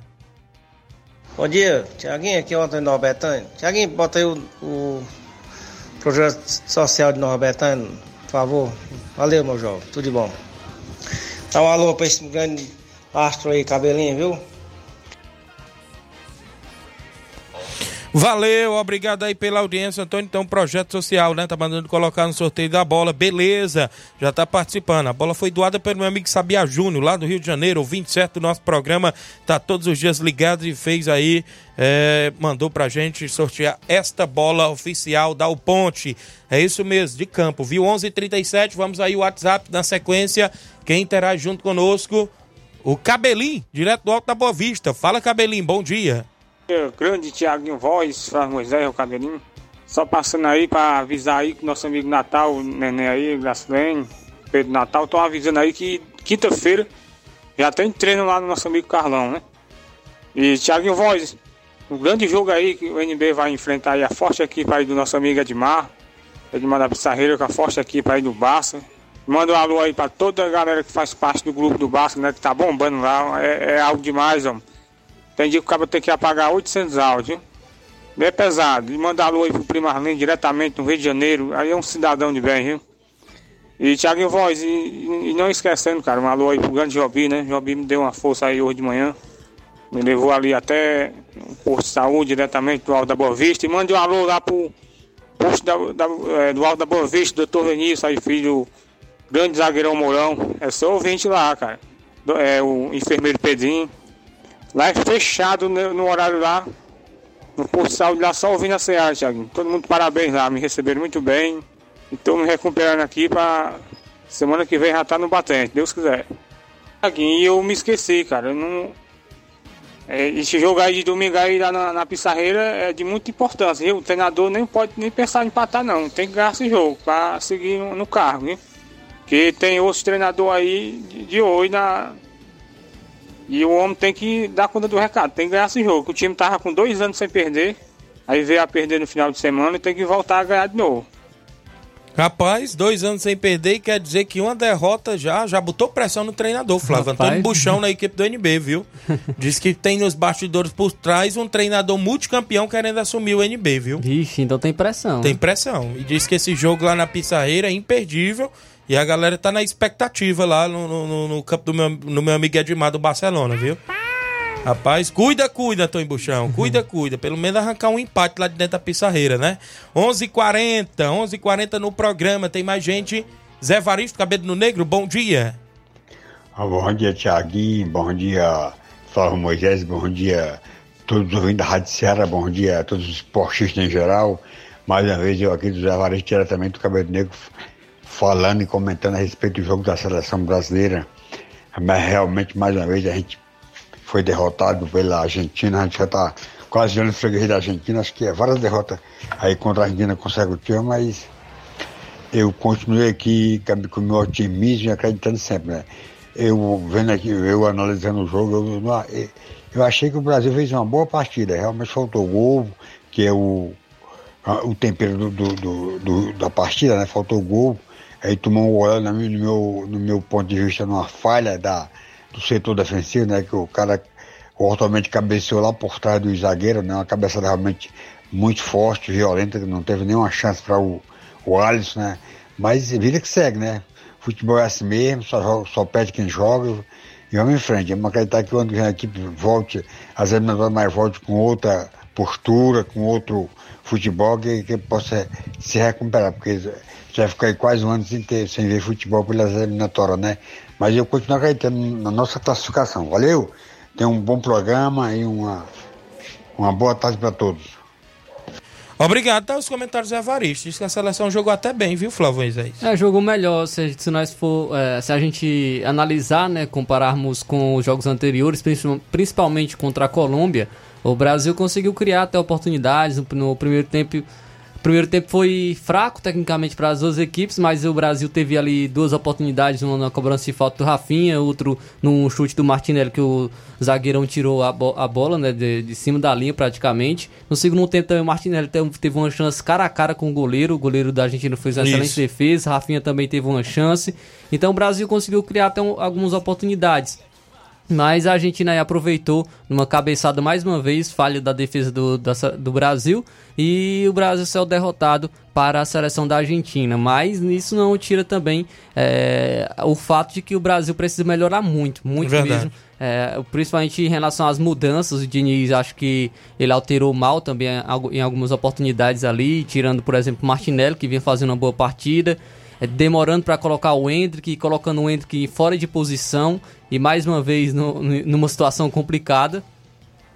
Bom dia, Tiaguinho, aqui é o Antônio Norbertano. Tiaguinho, bota aí o, o projeto social de Norbertano, por favor. Valeu, meu jovem, tudo de bom. Dá um alô pra esse grande astro aí, cabelinho, viu? Valeu, obrigado aí pela audiência, Antônio. Então, projeto social, né? Tá mandando colocar no sorteio da bola. Beleza, já tá participando. A bola foi doada pelo meu amigo Sabia Júnior, lá do Rio de Janeiro, ouvinte certo do nosso programa. Tá todos os dias ligado e fez aí, é, mandou pra gente sortear esta bola oficial da O Ponte. É isso mesmo, de campo, viu? 11:37 h 37 vamos aí o WhatsApp na sequência. Quem interage junto conosco o Cabelim, direto do Alto da Boa Vista. Fala, Cabelim, bom dia. Grande Tiaguinho Voz, Flávio Moisés, o Cabelinho. Só passando aí para avisar aí que nosso amigo Natal, Neném aí, Gracilene, Pedro Natal, estão avisando aí que quinta-feira já tem treino lá no nosso amigo Carlão, né? E Tiaguinho Voz, um grande jogo aí que o NB vai enfrentar aí a forte equipe aí do nosso amigo Edmar, Edmar da Pissarreira, com a forte equipe aí do Barça. Manda um alô aí pra toda a galera que faz parte do grupo do Basco, né? Que tá bombando lá. É, é algo demais, ó. Tem dia que o cara tem que apagar 800 áudios, Bem pesado. E manda alô aí pro Primo Arlindo diretamente no Rio de Janeiro. Aí é um cidadão de bem, viu? E Thiago Voz, e, e, não esquecendo, cara, um alô aí pro grande Jobi, né? Jobi me deu uma força aí hoje de manhã. Me levou ali até o posto de saúde diretamente do Alto da Boa Vista. E mande um alô lá pro posto da, da, é, do Alto da Boa Vista, doutor Vinícius, aí filho grande zagueirão Mourão. É só ouvinte lá, cara. É o enfermeiro Pedrinho. Lá é fechado no, horário lá. No posto de saúde lá, só ouvindo a Seara, Thiaguinho. Todo mundo parabéns lá, me receberam muito bem. E tô me recuperando aqui pra semana que vem já tá no batente, Deus quiser. E eu me esqueci, cara. Eu não. É, esse jogo aí de domingo aí lá na, na Pissarreira é de muita importância, viu? O treinador nem pode nem pensar em empatar, não. Tem que ganhar esse jogo pra seguir no, cargo, viu? Que tem outros treinadores aí de, de hoje na. E o homem tem que dar conta do recado, tem que ganhar esse jogo. O time tava com dois anos sem perder, aí veio a perder no final de semana e tem que voltar a ganhar de novo. Rapaz, dois anos sem perder quer dizer que uma derrota já já botou pressão no treinador, Flávio. Rapaz. Antônio Buchão na equipe do NB, viu? Diz que tem nos bastidores por trás um treinador multicampeão querendo assumir o NB, viu? Vixe, então tem pressão. Tem pressão. E diz que esse jogo lá na Pissarreira é imperdível e a galera tá na expectativa lá no, no, no campo do meu, no meu amigo Edmar do Barcelona, viu? Rapaz, cuida, cuida, Tony Buchão. Cuida, cuida. Pelo menos arrancar um empate lá de dentro da pissarreira, né? 11:40 h 11 h no programa. Tem mais gente. Zé Varisto, cabelo no negro, bom dia. Ah, bom dia, Tiaguinho. Bom dia, Flávio Moisés. Bom dia, todos os ouvintes da Rádio Serra. Bom dia a todos os esportistas em geral. Mais uma vez, eu aqui do Zé Vares, diretamente do Cabelo Negro, falando e comentando a respeito do jogo da seleção brasileira. Mas realmente, mais uma vez, a gente foi derrotado pela Argentina. A gente já está quase olhando freguês da Argentina. Acho que é várias derrotas aí contra a Argentina consecutivas, mas eu continuei aqui com o meu otimismo e acreditando sempre, né? Eu vendo aqui, eu analisando o jogo, eu, eu achei que o Brasil fez uma boa partida. Realmente faltou gol, que é o, o tempero do, do, do, da partida, né? Faltou gol. Aí tomou um gol no meu, no meu ponto de vista, numa falha da, do setor defensivo, né? Que o cara ortomente cabeceou lá por trás do zagueiro, né? Uma cabeçada realmente muito forte, violenta, que não teve nenhuma chance para o, o Alisson, né? Mas vida que segue, né? Futebol é assim mesmo, só, só pede quem joga e vamos em frente. Vamos acreditar que o ano que vem a equipe volte, as eliminatórias mais volte com outra postura, com outro futebol que, que possa se recuperar, porque já ficar quase um ano sem, ter, sem ver futebol pelas eliminatórias, né? Mas eu continuo acreditando na nossa classificação. Valeu? Tem um bom programa e uma, uma boa tarde para todos. Obrigado, tá os comentários do Evaristo. Diz que a seleção jogou até bem, viu, Flávio Moisés? É, jogou melhor. Se, se nós for. É, se a gente analisar, né, compararmos com os jogos anteriores, principalmente contra a Colômbia, o Brasil conseguiu criar até oportunidades no, no primeiro tempo primeiro tempo foi fraco tecnicamente para as duas equipes, mas o Brasil teve ali duas oportunidades, uma na cobrança de falta do Rafinha, outro num chute do Martinelli que o zagueirão tirou a, bo a bola né, de, de, cima da linha praticamente. No segundo tempo também o Martinelli teve uma chance cara a cara com o goleiro, o goleiro da Argentina fez uma Isso. excelente defesa, Rafinha também teve uma chance. Então o Brasil conseguiu criar até um, algumas oportunidades. Mas a Argentina aí aproveitou numa cabeçada mais uma vez, falha da defesa do, da, do Brasil, e o Brasil saiu derrotado para a seleção da Argentina. Mas isso não tira também é, o fato de que o Brasil precisa melhorar muito, muito Verdade. mesmo. É, principalmente em relação às mudanças, o Diniz acho que ele alterou mal também em algumas oportunidades ali, tirando, por exemplo, Martinelli, que vinha fazendo uma boa partida demorando para colocar o Hendrick, colocando o Hendrick fora de posição e mais uma vez no, numa situação complicada.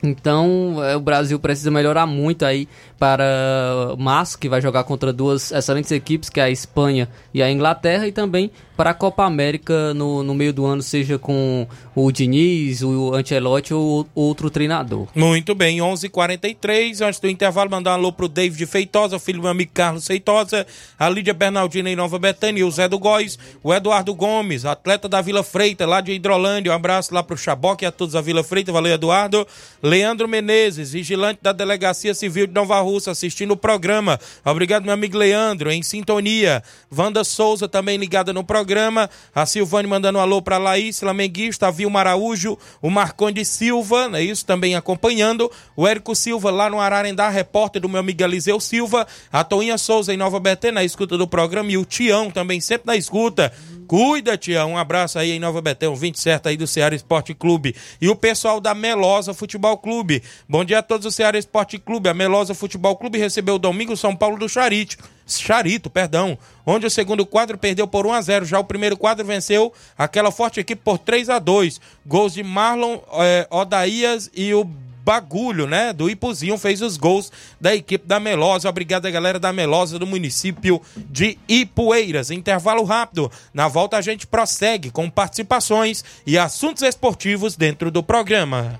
Então, é, o Brasil precisa melhorar muito aí para Massa, que vai jogar contra duas excelentes equipes, que é a Espanha e a Inglaterra, e também para a Copa América no, no meio do ano, seja com o Diniz, o Ancelotti ou outro treinador. Muito bem, 11:43 h 43 antes do intervalo, mandar um alô pro David Feitosa, filho do meu amigo Carlos Feitosa, a Lídia Bernardina em Nova Betânia, o Zé do Góis, o Eduardo Gomes, atleta da Vila Freita, lá de Hidrolândia, um abraço lá pro Chaboque e a todos da Vila Freita, valeu Eduardo, Leandro Menezes, vigilante da Delegacia Civil de Nova Russa, assistindo o programa, obrigado meu amigo Leandro, em sintonia, Wanda Souza também ligada no programa. A Silvane mandando um alô para Laís, Flamenguista, Vilma Araújo, o Marconde Silva, é isso? Também acompanhando. O Érico Silva lá no Ararendá, repórter do meu amigo Eliseu Silva. A Toinha Souza em Nova Betânia, na escuta do programa. E o Tião também sempre na escuta. Cuida, Tião. Um abraço aí em Nova Betânia, 20 certo aí do Ceará Esporte Clube. E o pessoal da Melosa Futebol Clube. Bom dia a todos do Ceará Esporte Clube. A Melosa Futebol Clube recebeu domingo São Paulo do Charito. Charito, perdão, onde o segundo quadro perdeu por 1 a 0 já o primeiro quadro venceu aquela forte equipe por 3 a 2 gols de Marlon é, Odaías e o Bagulho, né, do Ipuzinho, fez os gols da equipe da Melosa. Obrigado, galera da Melosa do município de Ipueiras. Intervalo rápido. Na volta a gente prossegue com participações e assuntos esportivos dentro do programa.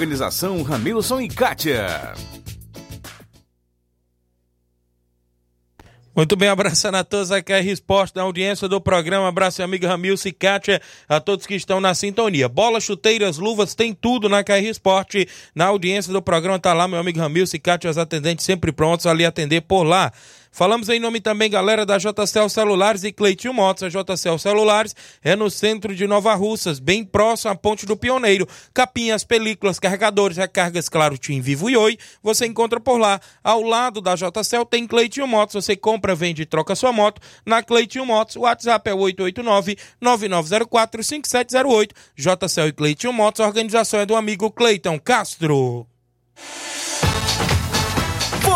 Organização Ramilson e Kátia. Muito bem, abraçando a todos aqui a Esporte da audiência do programa. Abraço, amiga Ramilce e Kátia, a todos que estão na sintonia. Bola, chuteiras, luvas, tem tudo na KR Esporte. Na audiência do programa tá lá meu amigo Ramilce e Kátia, os atendentes sempre prontos ali atender por lá. Falamos em nome também, galera, da JCL Celulares e Cleitinho Motos. A JCL Celulares é no centro de Nova Russas, bem próximo à Ponte do Pioneiro. Capinhas, películas, carregadores, recargas, claro, Tim Vivo e Oi. Você encontra por lá. Ao lado da JCL tem Cleitinho Motos. Você compra, vende e troca sua moto na Cleitinho Motos. O WhatsApp é 889-9904-5708. JCL e Cleitinho Motos. A organização é do amigo Cleiton Castro.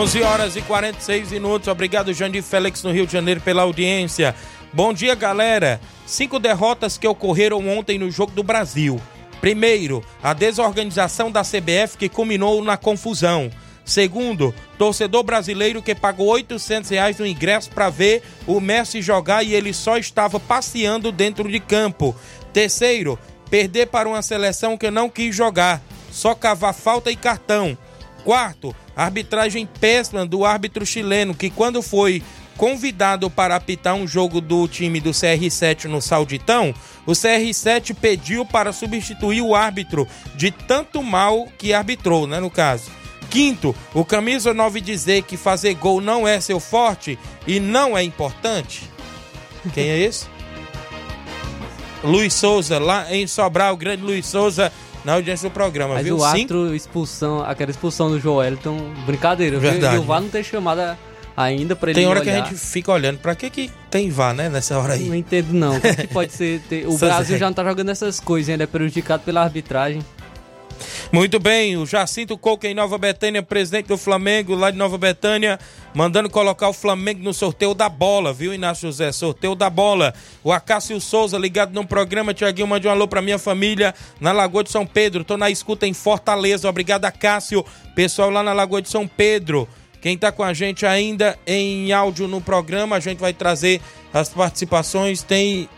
11 horas e 46 minutos. Obrigado, Jandir Félix, no Rio de Janeiro, pela audiência. Bom dia, galera. Cinco derrotas que ocorreram ontem no Jogo do Brasil. Primeiro, a desorganização da CBF que culminou na confusão. Segundo, torcedor brasileiro que pagou 800 reais no ingresso para ver o Messi jogar e ele só estava passeando dentro de campo. Terceiro, perder para uma seleção que não quis jogar, só cavar falta e cartão. Quarto, arbitragem péssima do árbitro chileno que quando foi convidado para apitar um jogo do time do CR7 no Sauditão, o CR7 pediu para substituir o árbitro de tanto mal que arbitrou, né, no caso. Quinto, o camisa 9 dizer que fazer gol não é seu forte e não é importante. Quem é esse? Luiz Souza, lá em Sobral, o grande Luiz Souza na audiência do programa, Mas viu? o árbitro, expulsão, aquela expulsão do Joelton, brincadeira, Verdade. viu? E o VAR não tem chamada ainda pra ele Tem hora olhar. que a gente fica olhando, pra que que tem VAR, né, nessa hora aí? Não entendo não, o que que pode ser... ter- O Brasil sei. já não tá jogando essas coisas, ainda é prejudicado pela arbitragem. Muito bem, o Jacinto Coca em Nova Betânia, presidente do Flamengo lá de Nova Betânia, mandando colocar o Flamengo no sorteio da bola, viu, Inácio José? Sorteio da bola. O Acácio Souza ligado num programa, Tiaguinho, mande um alô pra minha família na Lagoa de São Pedro. Tô na escuta em Fortaleza. Obrigado, Acácio. Pessoal lá na Lagoa de São Pedro. Quem tá com a gente ainda em áudio no programa, a gente vai trazer as participações. Tem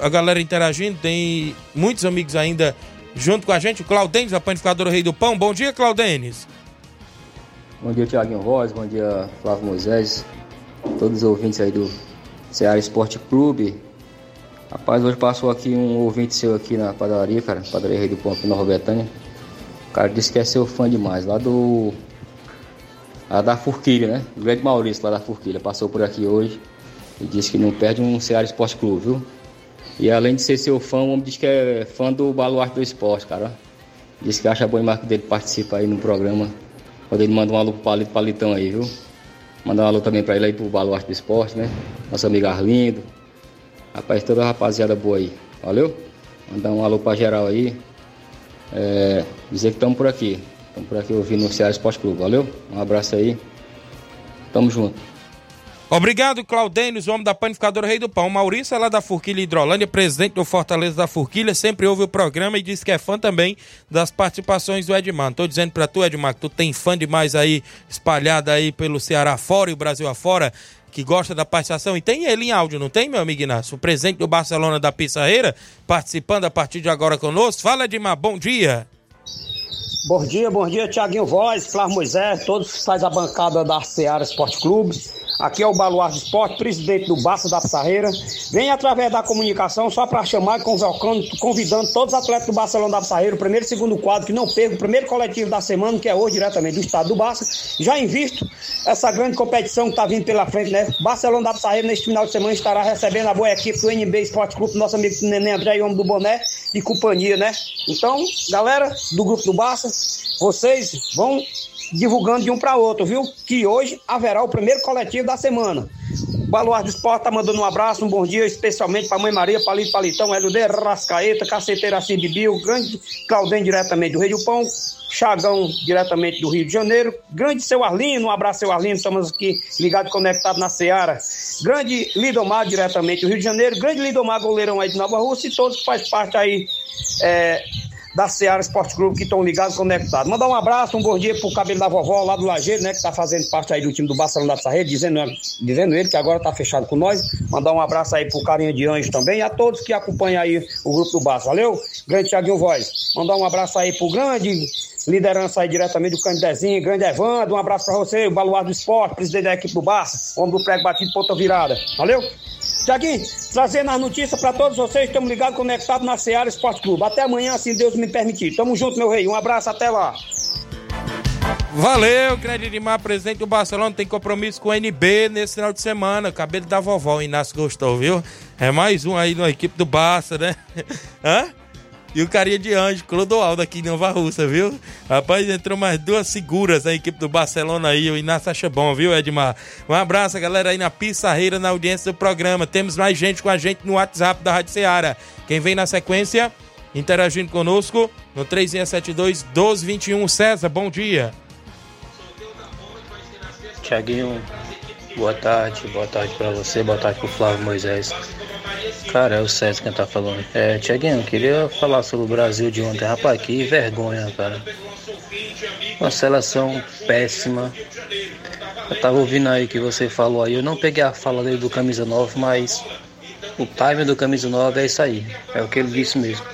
a galera interagindo, tem muitos amigos ainda junto com a gente. O Claudênis, a panificadora Rei do Pão. Bom dia, Claudênis. Bom dia, Tiaguinho Voz, bom dia, Flávio Moisés, todos os ouvintes aí do Ceará Esporte Clube. Rapaz, hoje passou aqui um ouvinte seu aqui na padaria, cara, padaria Rei do Pão aqui na Nova Betânia. O cara disse que é seu fã demais, lá do. lá da Forquilha, né? O grande Maurício lá da Forquilha, passou por aqui hoje e disse que não perde um Ceará Esporte Clube, viu? E além de ser seu fã, o homem diz que é fã do baluarte do esporte, cara. Diz que acha bom que dele participa aí no programa. Quando ele manda um alô pro Palito Palitão aí, viu? Mandar um alô também pra ele aí pro Baluarte do Esporte, né? Nosso amigo Arlindo. Rapaz, toda a rapaziada boa aí. Valeu? Mandar um alô pra geral aí. É, dizer que estamos por aqui. Estamos por aqui ouvindo o Ceará Esporte Clube. Valeu? Um abraço aí. Tamo junto. Obrigado, Claudênis, o homem da panificadora Rei do Pão. Maurício é lá da Forquilha Hidrolândia, presidente do Fortaleza da Forquilha, sempre ouve o programa e diz que é fã também das participações do Edmar. Tô dizendo pra tu, Edmar, que tu tem fã demais aí, espalhado aí pelo Ceará fora e o Brasil afora, que gosta da participação. E tem ele em áudio, não tem, meu amigo Inácio? O presidente do Barcelona da Pissarreira, participando a partir de agora conosco. Fala, Edmar, bom dia. Bom dia, bom dia, Tiaguinho Voz, Flávio Moisés, todos que faz a bancada da Seara Esporte Clube. Aqui é o Baluarte Esporte, presidente do Barça da Pissarreira. Vem através da comunicação só para chamar e convocando, convidando todos os atletas do Barcelona da Pissarreira, o primeiro e segundo quadro, que não percam o primeiro coletivo da semana, que é hoje diretamente do estado do Barça. Já invisto essa grande competição que está vindo pela frente, né? Barcelona da Pissarreira, neste final de semana, estará recebendo a boa equipe do NB Esporte Clube, nosso amigo Neném André e Homem do Boné e companhia, né? Então, galera do grupo do Barça, vocês vão divulgando de um para outro, viu? Que hoje haverá o primeiro coletivo da semana. Baluar do Esporte tá mandando um abraço, um bom dia, especialmente pra Mãe Maria, Palito Palitão, Heludê, Rascaeta, Caceteira Bibiu, grande Claudem diretamente do Rei do Pão, Chagão diretamente do Rio de Janeiro, grande seu Arlino, um abraço seu Arlino, estamos aqui ligados conectados na Seara, grande Lidomar diretamente do Rio de Janeiro, grande Lidomar goleirão aí de Nova Rússia e todos que faz parte aí é, da Seara Esporte Clube que estão ligados, conectados. Mandar um abraço, um bom dia pro cabelo da vovó lá do Lajeiro, né, que tá fazendo parte aí do time do Barcelona da Sarrede, dizendo, dizendo ele que agora tá fechado com nós. Mandar um abraço aí pro Carinha de Anjo também a todos que acompanham aí o grupo do Barça. Valeu? Grande Thiaguinho Voz. Mandar um abraço aí pro grande liderança aí diretamente do Candidezinho, grande Evandro, um abraço para você, o Baluar do Esporte, presidente da equipe do Barça, homem do prego batido, ponta virada. Valeu? Tiaguinho, trazendo as notícias para todos vocês, estamos ligados, conectados na Seara Esporte Clube. Até amanhã, se Deus me permitir. Tamo junto, meu rei. Um abraço, até lá. Valeu, grande Edmar, presidente do Barcelona, tem compromisso com o NB nesse final de semana. Cabelo da vovó, o Inácio gostou, viu? É mais um aí na equipe do Barça, né? Hã? E o carinha de anjo, Clodoaldo aqui em Nova Russa, viu? Rapaz, entrou mais duas seguras na equipe do Barcelona aí. O Inácio acha viu, Edmar? Um abraço, galera, aí na Pissarreira, na audiência do programa. Temos mais gente com a gente no WhatsApp da Rádio Ceará. Quem vem na sequência, interagindo conosco no 3672-1221. César, bom dia. Tiaguinho, boa tarde, boa tarde para você, boa tarde pro Flávio Moisés. Cara, é o César quem tá falando. É, Tiaguinho, queria falar sobre o Brasil de ontem. Rapaz, que vergonha, cara. Uma seleção péssima. Eu tava ouvindo aí que você falou aí. Eu não peguei a fala dele do Camisa 9, mas o time do Camisa 9 é isso aí. É o que ele disse mesmo.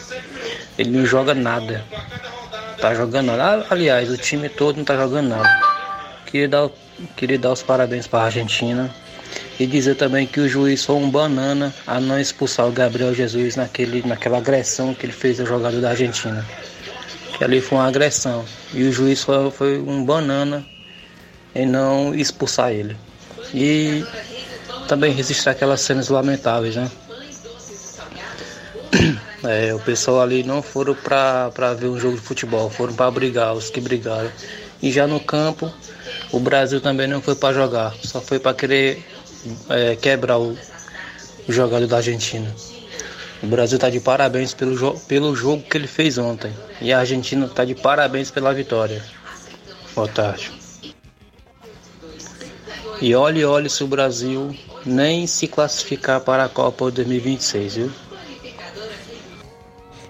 Ele não joga nada. Tá jogando nada. Aliás, o time todo não tá jogando nada. Queria dar, queria dar os parabéns pra Argentina e dizer também que o juiz foi um banana a não expulsar o Gabriel Jesus naquele, naquela agressão que ele fez ao jogador da Argentina. Que ali foi uma agressão. E o juiz foi, foi um banana em não expulsar ele. E também registrar aquelas cenas lamentáveis, né? É, o pessoal ali não foram para ver um jogo de futebol, foram para brigar, os que brigaram. E já no campo, o Brasil também não foi para jogar, só foi para querer é, quebrar o, o jogador da Argentina. O Brasil está de parabéns pelo, jo pelo jogo que ele fez ontem. E a Argentina está de parabéns pela vitória. Boa tarde. E olhe, olhe se o Brasil nem se classificar para a Copa 2026, viu?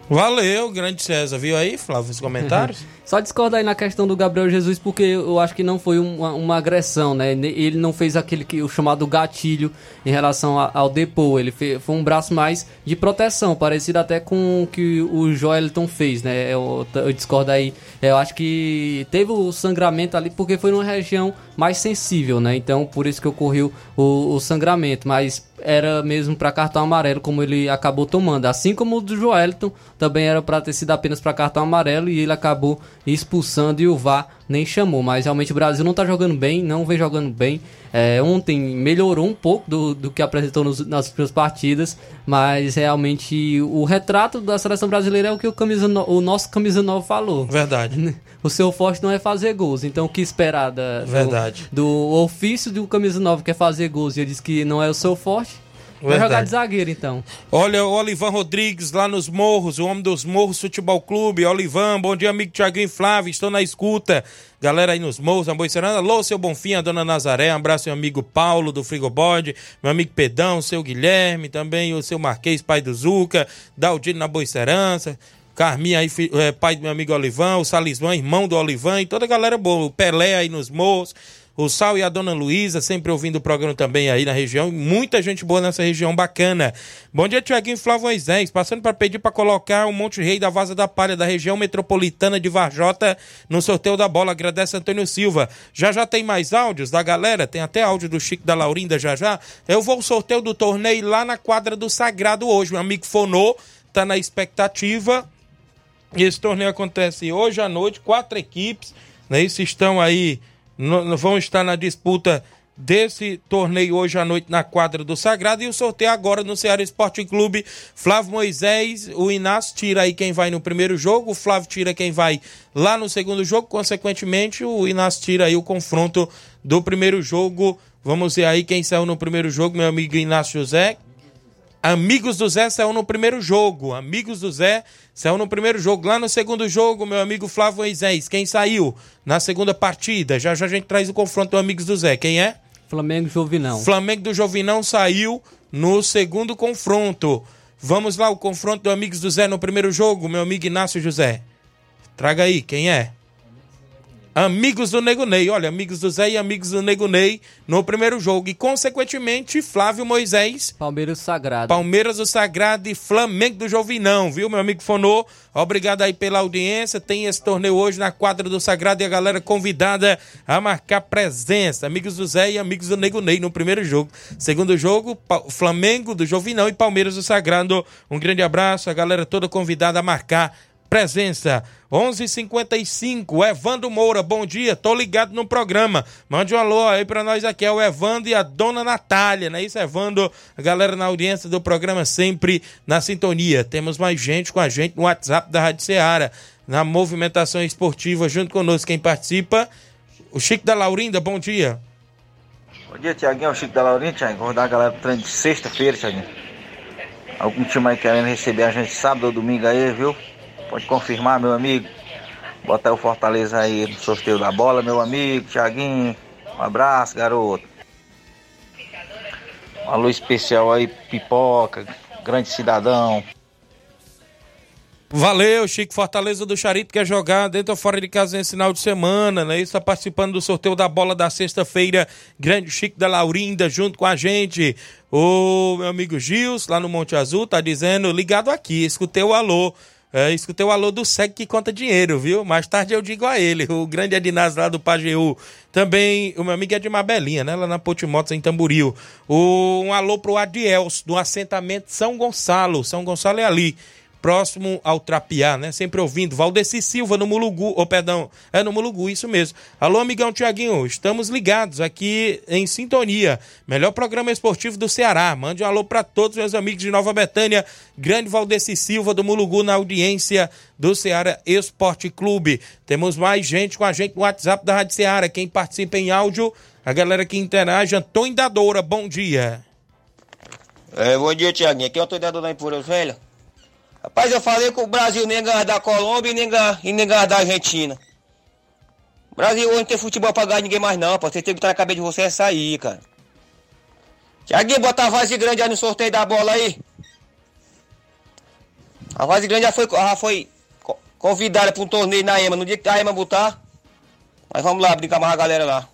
Valeu, grande César. Viu aí, Flávio, os comentários? Só discorda aí na questão do Gabriel Jesus, porque eu acho que não foi uma, uma agressão, né? Ele não fez aquele que o chamado gatilho em relação a, ao depô. Ele fez, foi um braço mais de proteção, parecido até com o que o Joelton fez, né? Eu, eu discordo aí. Eu acho que teve o sangramento ali porque foi numa região mais sensível, né? Então, por isso que ocorreu o, o sangramento. Mas era mesmo para cartão amarelo, como ele acabou tomando. Assim como o do Joelton, também era para ter sido apenas para cartão amarelo e ele acabou expulsando e o VAR nem chamou. Mas realmente o Brasil não está jogando bem, não vem jogando bem. É, ontem melhorou um pouco do, do que apresentou nos, nas primeiras partidas, mas realmente o retrato da seleção brasileira é o que o, camisa no, o nosso camisa 9 falou. Verdade. O seu forte não é fazer gols, então o que esperar da, Verdade. Do, do ofício do camisa 9 que é fazer gols e ele disse que não é o seu forte? Vai jogar de zagueiro, então. Olha, o Olivan Rodrigues lá nos Morros, o homem dos Morros Futebol Clube. Olivan, bom dia, amigo Tiaguinho Flávio, estou na escuta. Galera aí nos Morros, na Boicerana. Alô, seu Bonfim, a dona Nazaré. Um abraço, meu amigo Paulo do Frigobode, meu amigo Pedão, seu Guilherme, também o seu Marquês, pai do Zuca, Daldino na Boicerança. Carminha aí, é, pai do meu amigo Olivan, o Salismã, irmão do Olivan e toda a galera boa. O Pelé aí nos Morros o Sal e a Dona Luísa, sempre ouvindo o programa também aí na região. Muita gente boa nessa região bacana. Bom dia, Tiaguinho Flávio Moisés. Passando para pedir para colocar o Monte Rei da Vaza da Palha da região metropolitana de Varjota no sorteio da bola. Agradece Antônio Silva. Já já tem mais áudios da galera, tem até áudio do Chico da Laurinda já já. Eu vou ao sorteio do torneio lá na quadra do Sagrado hoje. Meu amigo Fonô tá na expectativa. Esse torneio acontece hoje à noite, quatro equipes, né? Isso estão aí vão estar na disputa desse torneio hoje à noite na quadra do Sagrado e o sorteio agora no Ceará Esporte Clube. Flávio Moisés, o Inácio tira aí quem vai no primeiro jogo, o Flávio tira quem vai lá no segundo jogo, consequentemente o Inácio tira aí o confronto do primeiro jogo Vamos ver aí quem saiu no primeiro jogo, meu amigo Inácio José. Amigos do Zé saiu no primeiro jogo. Amigos do Zé saiu no primeiro jogo. Lá no segundo jogo, meu amigo Flávio Moisés. Quem saiu na segunda partida? Já já a gente traz o confronto do Amigos do Zé. Quem é? Flamengo Jovinão. Flamengo do Jovinão saiu no segundo confronto. Vamos lá, o confronto do Amigos do Zé no primeiro jogo, meu amigo Inácio José. Traga aí, quem é? Amigos do Nego Ney, olha, amigos do Zé e amigos do Nego Ney no primeiro jogo. E, consequentemente, Flávio Moisés. Palmeiras Sagrado. Palmeiras do Sagrado e Flamengo do Jovinão, viu, meu amigo Fonô? Obrigado aí pela audiência. Tem esse torneio hoje na quadra do Sagrado e a galera convidada a marcar presença. Amigos do Zé e amigos do Nego Ney no primeiro jogo. Segundo jogo, Flamengo do Jovinão e Palmeiras do Sagrado. Um grande abraço, a galera toda convidada a marcar presença. 11:55 Evandro Moura, bom dia, tô ligado no programa. Mande um alô aí pra nós aqui, é o Evandro e a dona Natália, não é isso, Evandro? A galera na audiência do programa sempre na sintonia. Temos mais gente com a gente no WhatsApp da Rádio Ceará, na movimentação esportiva, junto conosco. Quem participa? O Chico da Laurinda, bom dia. Bom dia, Tiaguinho, é o Chico da Laurinda, Tiaguinho. Vou dar a galera pro de sexta-feira, Tiaguinho. Algum time aí querendo receber a gente sábado ou domingo aí, viu? Pode confirmar, meu amigo. Bota aí o Fortaleza aí no sorteio da bola, meu amigo, Thiaguinho. Um abraço, garoto. Um alô especial aí, Pipoca, grande cidadão. Valeu, Chico Fortaleza do Charito quer jogar dentro ou fora de casa nesse final de semana, né? Está participando do sorteio da bola da sexta-feira. Grande Chico da Laurinda junto com a gente. O meu amigo Gils, lá no Monte Azul, tá dizendo, ligado aqui, escutei o alô. É, escutei o alô do SEG que conta dinheiro, viu? Mais tarde eu digo a ele, o grande Adinaz lá do Pajeú. Também o meu amigo Edmar Belinha, né? Lá na Ponte Motos em Tamboril. O, um alô pro Adiels, do assentamento São Gonçalo. São Gonçalo é ali próximo ao Trapiá, né? Sempre ouvindo. Valdeci Silva no Mulugu, oh, perdão, é no Mulugu, isso mesmo. Alô, amigão Tiaguinho, estamos ligados aqui em sintonia. Melhor programa esportivo do Ceará. Mande um alô para todos meus amigos de Nova Betânia. Grande Valdeci Silva do Mulugu na audiência do Ceará Esporte Clube. Temos mais gente com a gente no WhatsApp da Rádio Ceará. Quem participa em áudio, a galera que interage, Antônio Dadora, bom dia. É, bom dia, Tiaguinho. Aqui é o Antônio Dadora da Empurra Velha. Rapaz, eu falei que o Brasil nem ganha da Colômbia e nem ganha, e nem ganha da Argentina. O Brasil hoje não tem futebol pra ganhar ninguém mais não, pô. Você tem que estar na cabeça de você essa aí, cara. Tiaguinho, bota a vase grande aí no sorteio da bola aí. A vase grande já foi, já foi convidada para um torneio na EMA. No dia que a EMA botar, mas vamos lá brincar mais a galera lá.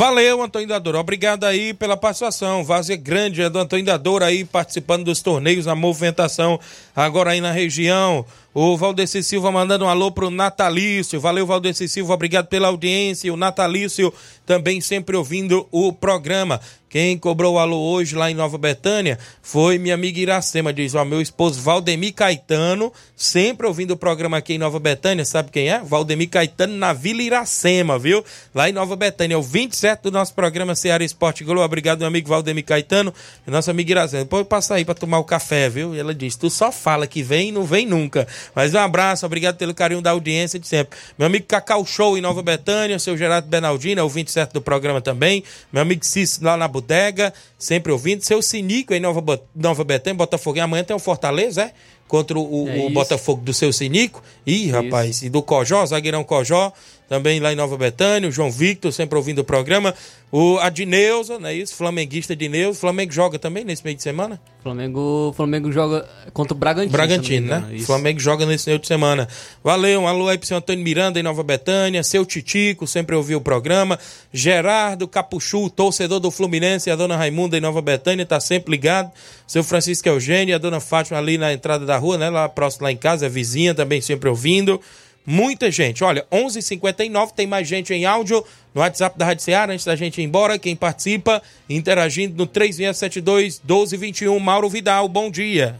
Valeu, Antônio Dador. Obrigado aí pela participação. Vazia grande é do Antônio Dador aí participando dos torneios, na movimentação agora aí na região. O Valdeci Silva mandando um alô pro Natalício. Valeu, Valdeci Silva. Obrigado pela audiência. O Natalício também sempre ouvindo o programa. Quem cobrou o alô hoje lá em Nova Betânia foi minha amiga Iracema, diz, ó, meu esposo Valdemir Caetano, sempre ouvindo o programa aqui em Nova Betânia, sabe quem é? Valdemir Caetano na Vila Iracema, viu? Lá em Nova Betânia, é o 27 do nosso programa Ceará Esporte Globo. Obrigado, meu amigo Valdemir Caetano nossa amiga Iracema. Depois passa aí pra tomar o café, viu? E ela diz, tu só fala que vem e não vem nunca. Mas um abraço, obrigado pelo carinho da audiência de sempre. Meu amigo Cacau Show em Nova Betânia, seu Gerardo Benaldino, é o 27 do programa também. Meu amigo Cício lá na bodega, sempre ouvindo. Seu Sinico em Nova, Nova Betânia, Botafogo. Amanhã tem o Fortaleza, é? Contra o, é o Botafogo do seu Sinico. Ih, rapaz, e do Cojó, zagueirão Cojó também lá em Nova Betânia, o João Victor, sempre ouvindo o programa. O Adneuza, não é isso? Flamenguista Adneuza. Flamengo joga também nesse meio de semana? Flamengo, Flamengo joga contra o Bragantino. Bragantino, né? Isso. Flamengo joga nesse meio de semana. Valeu, um alô aí pro seu Antônio Miranda em Nova Betânia, seu Titico, sempre ouviu o programa. Gerardo Capuchu, torcedor do Fluminense, a dona Raimunda em Nova Betânia, tá sempre ligado. Seu Francisco Eugênio, a dona Fátima ali na entrada da rua, né? Lá próximo lá em casa, é vizinha também sempre ouvindo. Muita gente. Olha, 11:59 h 59 tem mais gente em áudio no WhatsApp da Rádio Ceará. Antes da gente ir embora, quem participa, interagindo no 3672-1221. Mauro Vidal, bom dia.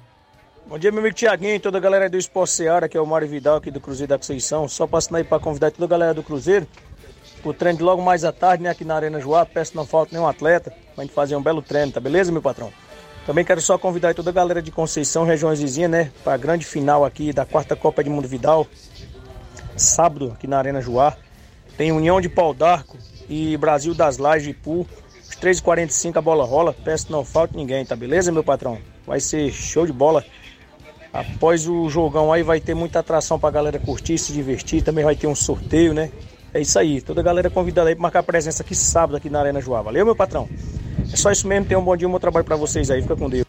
Bom dia, meu amigo Tiaguinho, toda a galera do Esporte Ceará, que é o Mário Vidal aqui do Cruzeiro da Conceição. Só passando aí para convidar toda a galera do Cruzeiro o treino de logo mais à tarde, né, aqui na Arena Joá. Peço que não falta nenhum atleta pra gente fazer um belo treino, tá beleza, meu patrão? Também quero só convidar toda a galera de Conceição, regiões vizinhas, né, para a grande final aqui da quarta Copa de Mundo Vidal sábado aqui na Arena Joá. Tem União de Pau d'Arco e Brasil das Lajes de Ipu. Às 3h45 a bola rola. Peço que não falte ninguém, tá beleza, meu patrão? Vai ser show de bola. Após o jogão aí vai ter muita atração pra galera curtir, se divertir. Também vai ter um sorteio, né? É isso aí. Toda a galera convidada aí pra marcar presença aqui sábado aqui na Arena Joá. Valeu, meu patrão? É só isso mesmo. Tenham um bom dia, um bom trabalho pra vocês aí. Fica com Deus.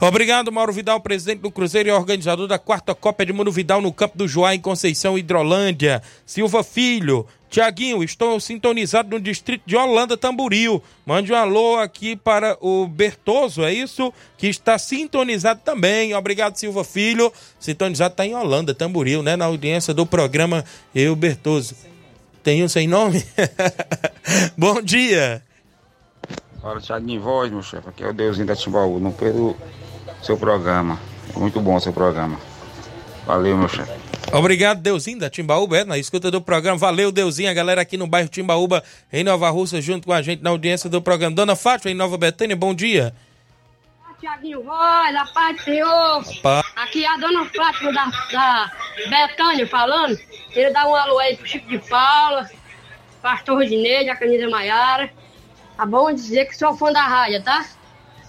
Obrigado, Mauro Vidal, presidente do Cruzeiro e organizador da quarta Copa Edmundo Vidal no Campo do Joá, em Conceição, Hidrolândia. Silva Filho, Tiaguinho, estou sintonizado no distrito de Holanda, Tamboril. Mande um alô aqui para o Bertoso, é isso? Que está sintonizado também. Obrigado, Silva Filho. Sintonizado está em Holanda, Tamboril, né? Na audiência do programa Eu Bertoso. Tem um sem nome? Bom dia. Fala, Thiaguinho Voz, meu chefe. Aqui é o Deusinho da Timbaú. Não perdo seu programa. É muito bom o seu programa. Valeu, meu chefe. Obrigado, Deusinho da Timbaúba, é, na escuta do programa. Valeu, Deusinho, a galera aqui no bairro Timbaúba, em Nova Rússia, junto com a gente na audiência do programa. Dona Fátima, em Nova Betânia, bom dia. Tiaguinho Voz, a paz do Senhor. Paz. Aqui é a dona Fátima da, da Betânia falando. Ele dá um alô aí pro Chico de Paula, pastor Rodineide, a Canisa Maiara. Tá bom dizer que sou fã da rádio, tá?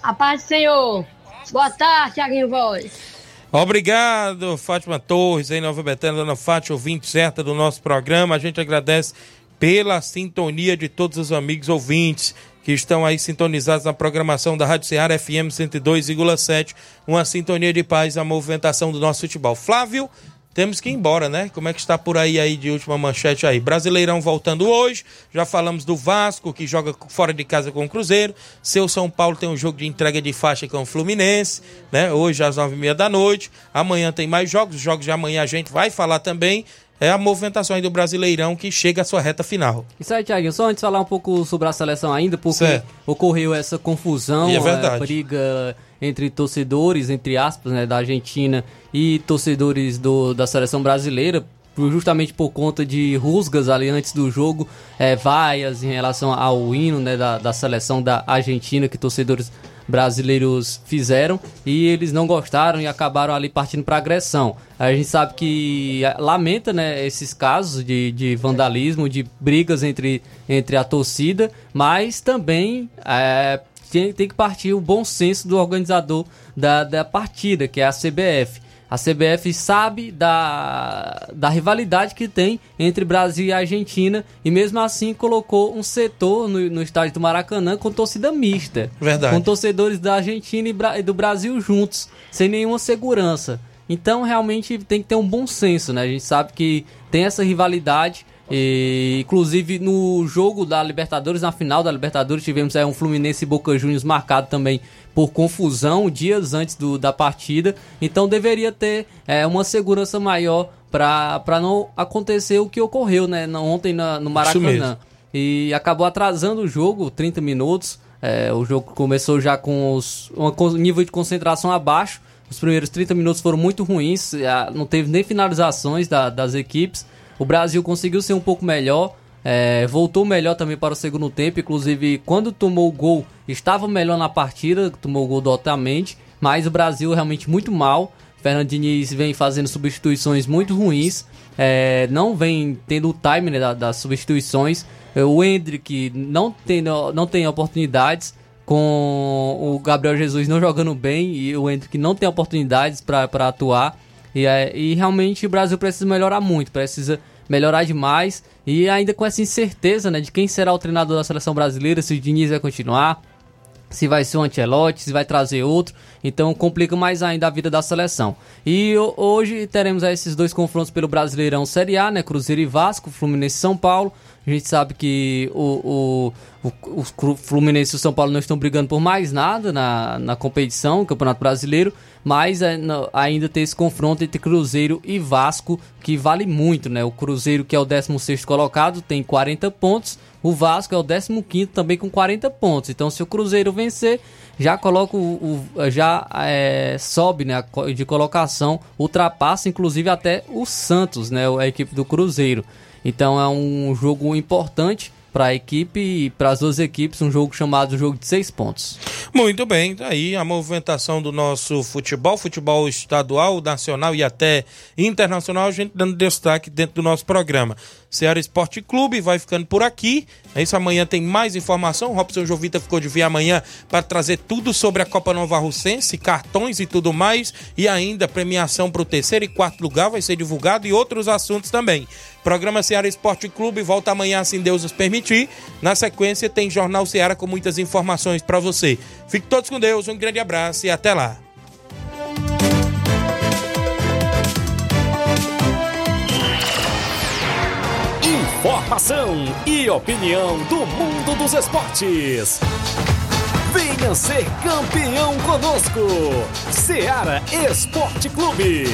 A paz do Senhor. Boa tarde, Tiaguinho Voz. Obrigado, Fátima Torres, em Nova Betânia, Dona Fátima, ouvinte certa do nosso programa. A gente agradece pela sintonia de todos os amigos ouvintes que estão aí sintonizados na programação da Rádio Ceará FM 102,7. Uma sintonia de paz, a movimentação do nosso futebol. Flávio, temos que ir embora, né? Como é que está por aí aí de última manchete aí? Brasileirão voltando hoje. Já falamos do Vasco, que joga fora de casa com o Cruzeiro. Seu São Paulo tem um jogo de entrega de faixa com o Fluminense, né? Hoje às nove e meia da noite. Amanhã tem mais jogos. Os jogos de amanhã a gente vai falar também. É a movimentação aí do Brasileirão que chega à sua reta final. Isso aí, Thiago. Só antes de falar um pouco sobre a seleção ainda, porque Certo. ocorreu essa confusão, E é verdade. eh, briga entre torcedores, entre aspas, né, da Argentina e torcedores do, da seleção brasileira, justamente por conta de rusgas ali antes do jogo, eh, vaias em relação ao hino né, da, da seleção da Argentina que torcedores brasileiros fizeram e eles não gostaram e acabaram ali partindo para agressão. A gente sabe que eh, lamenta né, esses casos de, de vandalismo, de brigas entre, entre a torcida, mas também eh, tem, tem que partir o bom senso do organizador da, da partida, que é a CBF. A CBF sabe da, da rivalidade que tem entre Brasil e Argentina e mesmo assim colocou um setor no, no estádio do Maracanã com torcida mista. Verdade. Com torcedores da Argentina e, e do Brasil juntos, sem nenhuma segurança. Então realmente tem que ter um bom senso, né? A gente sabe que tem essa rivalidade. E, inclusive no jogo da Libertadores, na final da Libertadores, tivemos é, um Fluminense e Boca Juniors marcado também por confusão dias antes do, da partida. Então deveria ter é, uma segurança maior para não acontecer o que ocorreu né, ontem na- no. Maracanã. E acabou atrasando o jogo, 30 minutos. É, o jogo começou já com os, um nível de concentração abaixo. Os primeiros 30 minutos foram muito ruins, ah, não teve nem finalizações da- das equipes. O Brasil conseguiu ser um pouco melhor, é, voltou melhor também para o segundo tempo. Inclusive, quando tomou o gol, estava melhor na partida, tomou o gol do Otamendi. Mas o Brasil realmente muito mal. Fernando Diniz vem fazendo substituições muito ruins. é, não vem tendo o time né, da- das substituições. É, O Hendrick não tem, não tem oportunidades. Com o Gabriel Jesus não jogando bem e o Hendrick não tem oportunidades para atuar. E, é, e realmente o Brasil precisa melhorar muito, precisa melhorar demais. E ainda com essa incerteza né, de quem será o treinador da seleção brasileira, se o Diniz vai continuar, se vai ser o Ancelotti, se vai trazer outro. Então complica mais ainda a vida da seleção. E ho- hoje teremos esses dois confrontos pelo Brasileirão Série A, né? Cruzeiro e Vasco, Fluminense e São Paulo. A gente sabe que o, o, o, Cru- Fluminense e o São Paulo não estão brigando por mais nada na, na competição, Campeonato Brasileiro, mas é, ainda tem esse confronto entre Cruzeiro e Vasco, que vale muito, né? O Cruzeiro, que é o 16º colocado, tem 40 pontos, o Vasco é o 15º também com 40 pontos. Então, se o Cruzeiro vencer, já coloca o, o- já é, sobe né, de colocação, ultrapassa inclusive até o Santos, né, a equipe do Cruzeiro. Então é um jogo importante para a equipe e para as duas equipes, um jogo chamado Jogo de Seis Pontos. Muito bem, tá aí a movimentação do nosso futebol, futebol estadual, nacional e até internacional, a gente dando destaque dentro do nosso programa. Ceará Esporte Clube vai ficando por aqui. É isso, amanhã tem mais informação. Robson Jovita ficou de vir amanhã para trazer tudo sobre a Copa Nova Russense, cartões e tudo mais. E ainda premiação para o terceiro e quarto lugar vai ser divulgado e outros assuntos também. Programa Ceará Esporte Clube volta amanhã, se Deus nos permitir. Na sequência, tem Jornal Ceará com muitas informações para você. Fique todos com Deus, um grande abraço e até lá. Informação e opinião do mundo dos esportes. Venha ser campeão conosco. Seara Esporte Clube.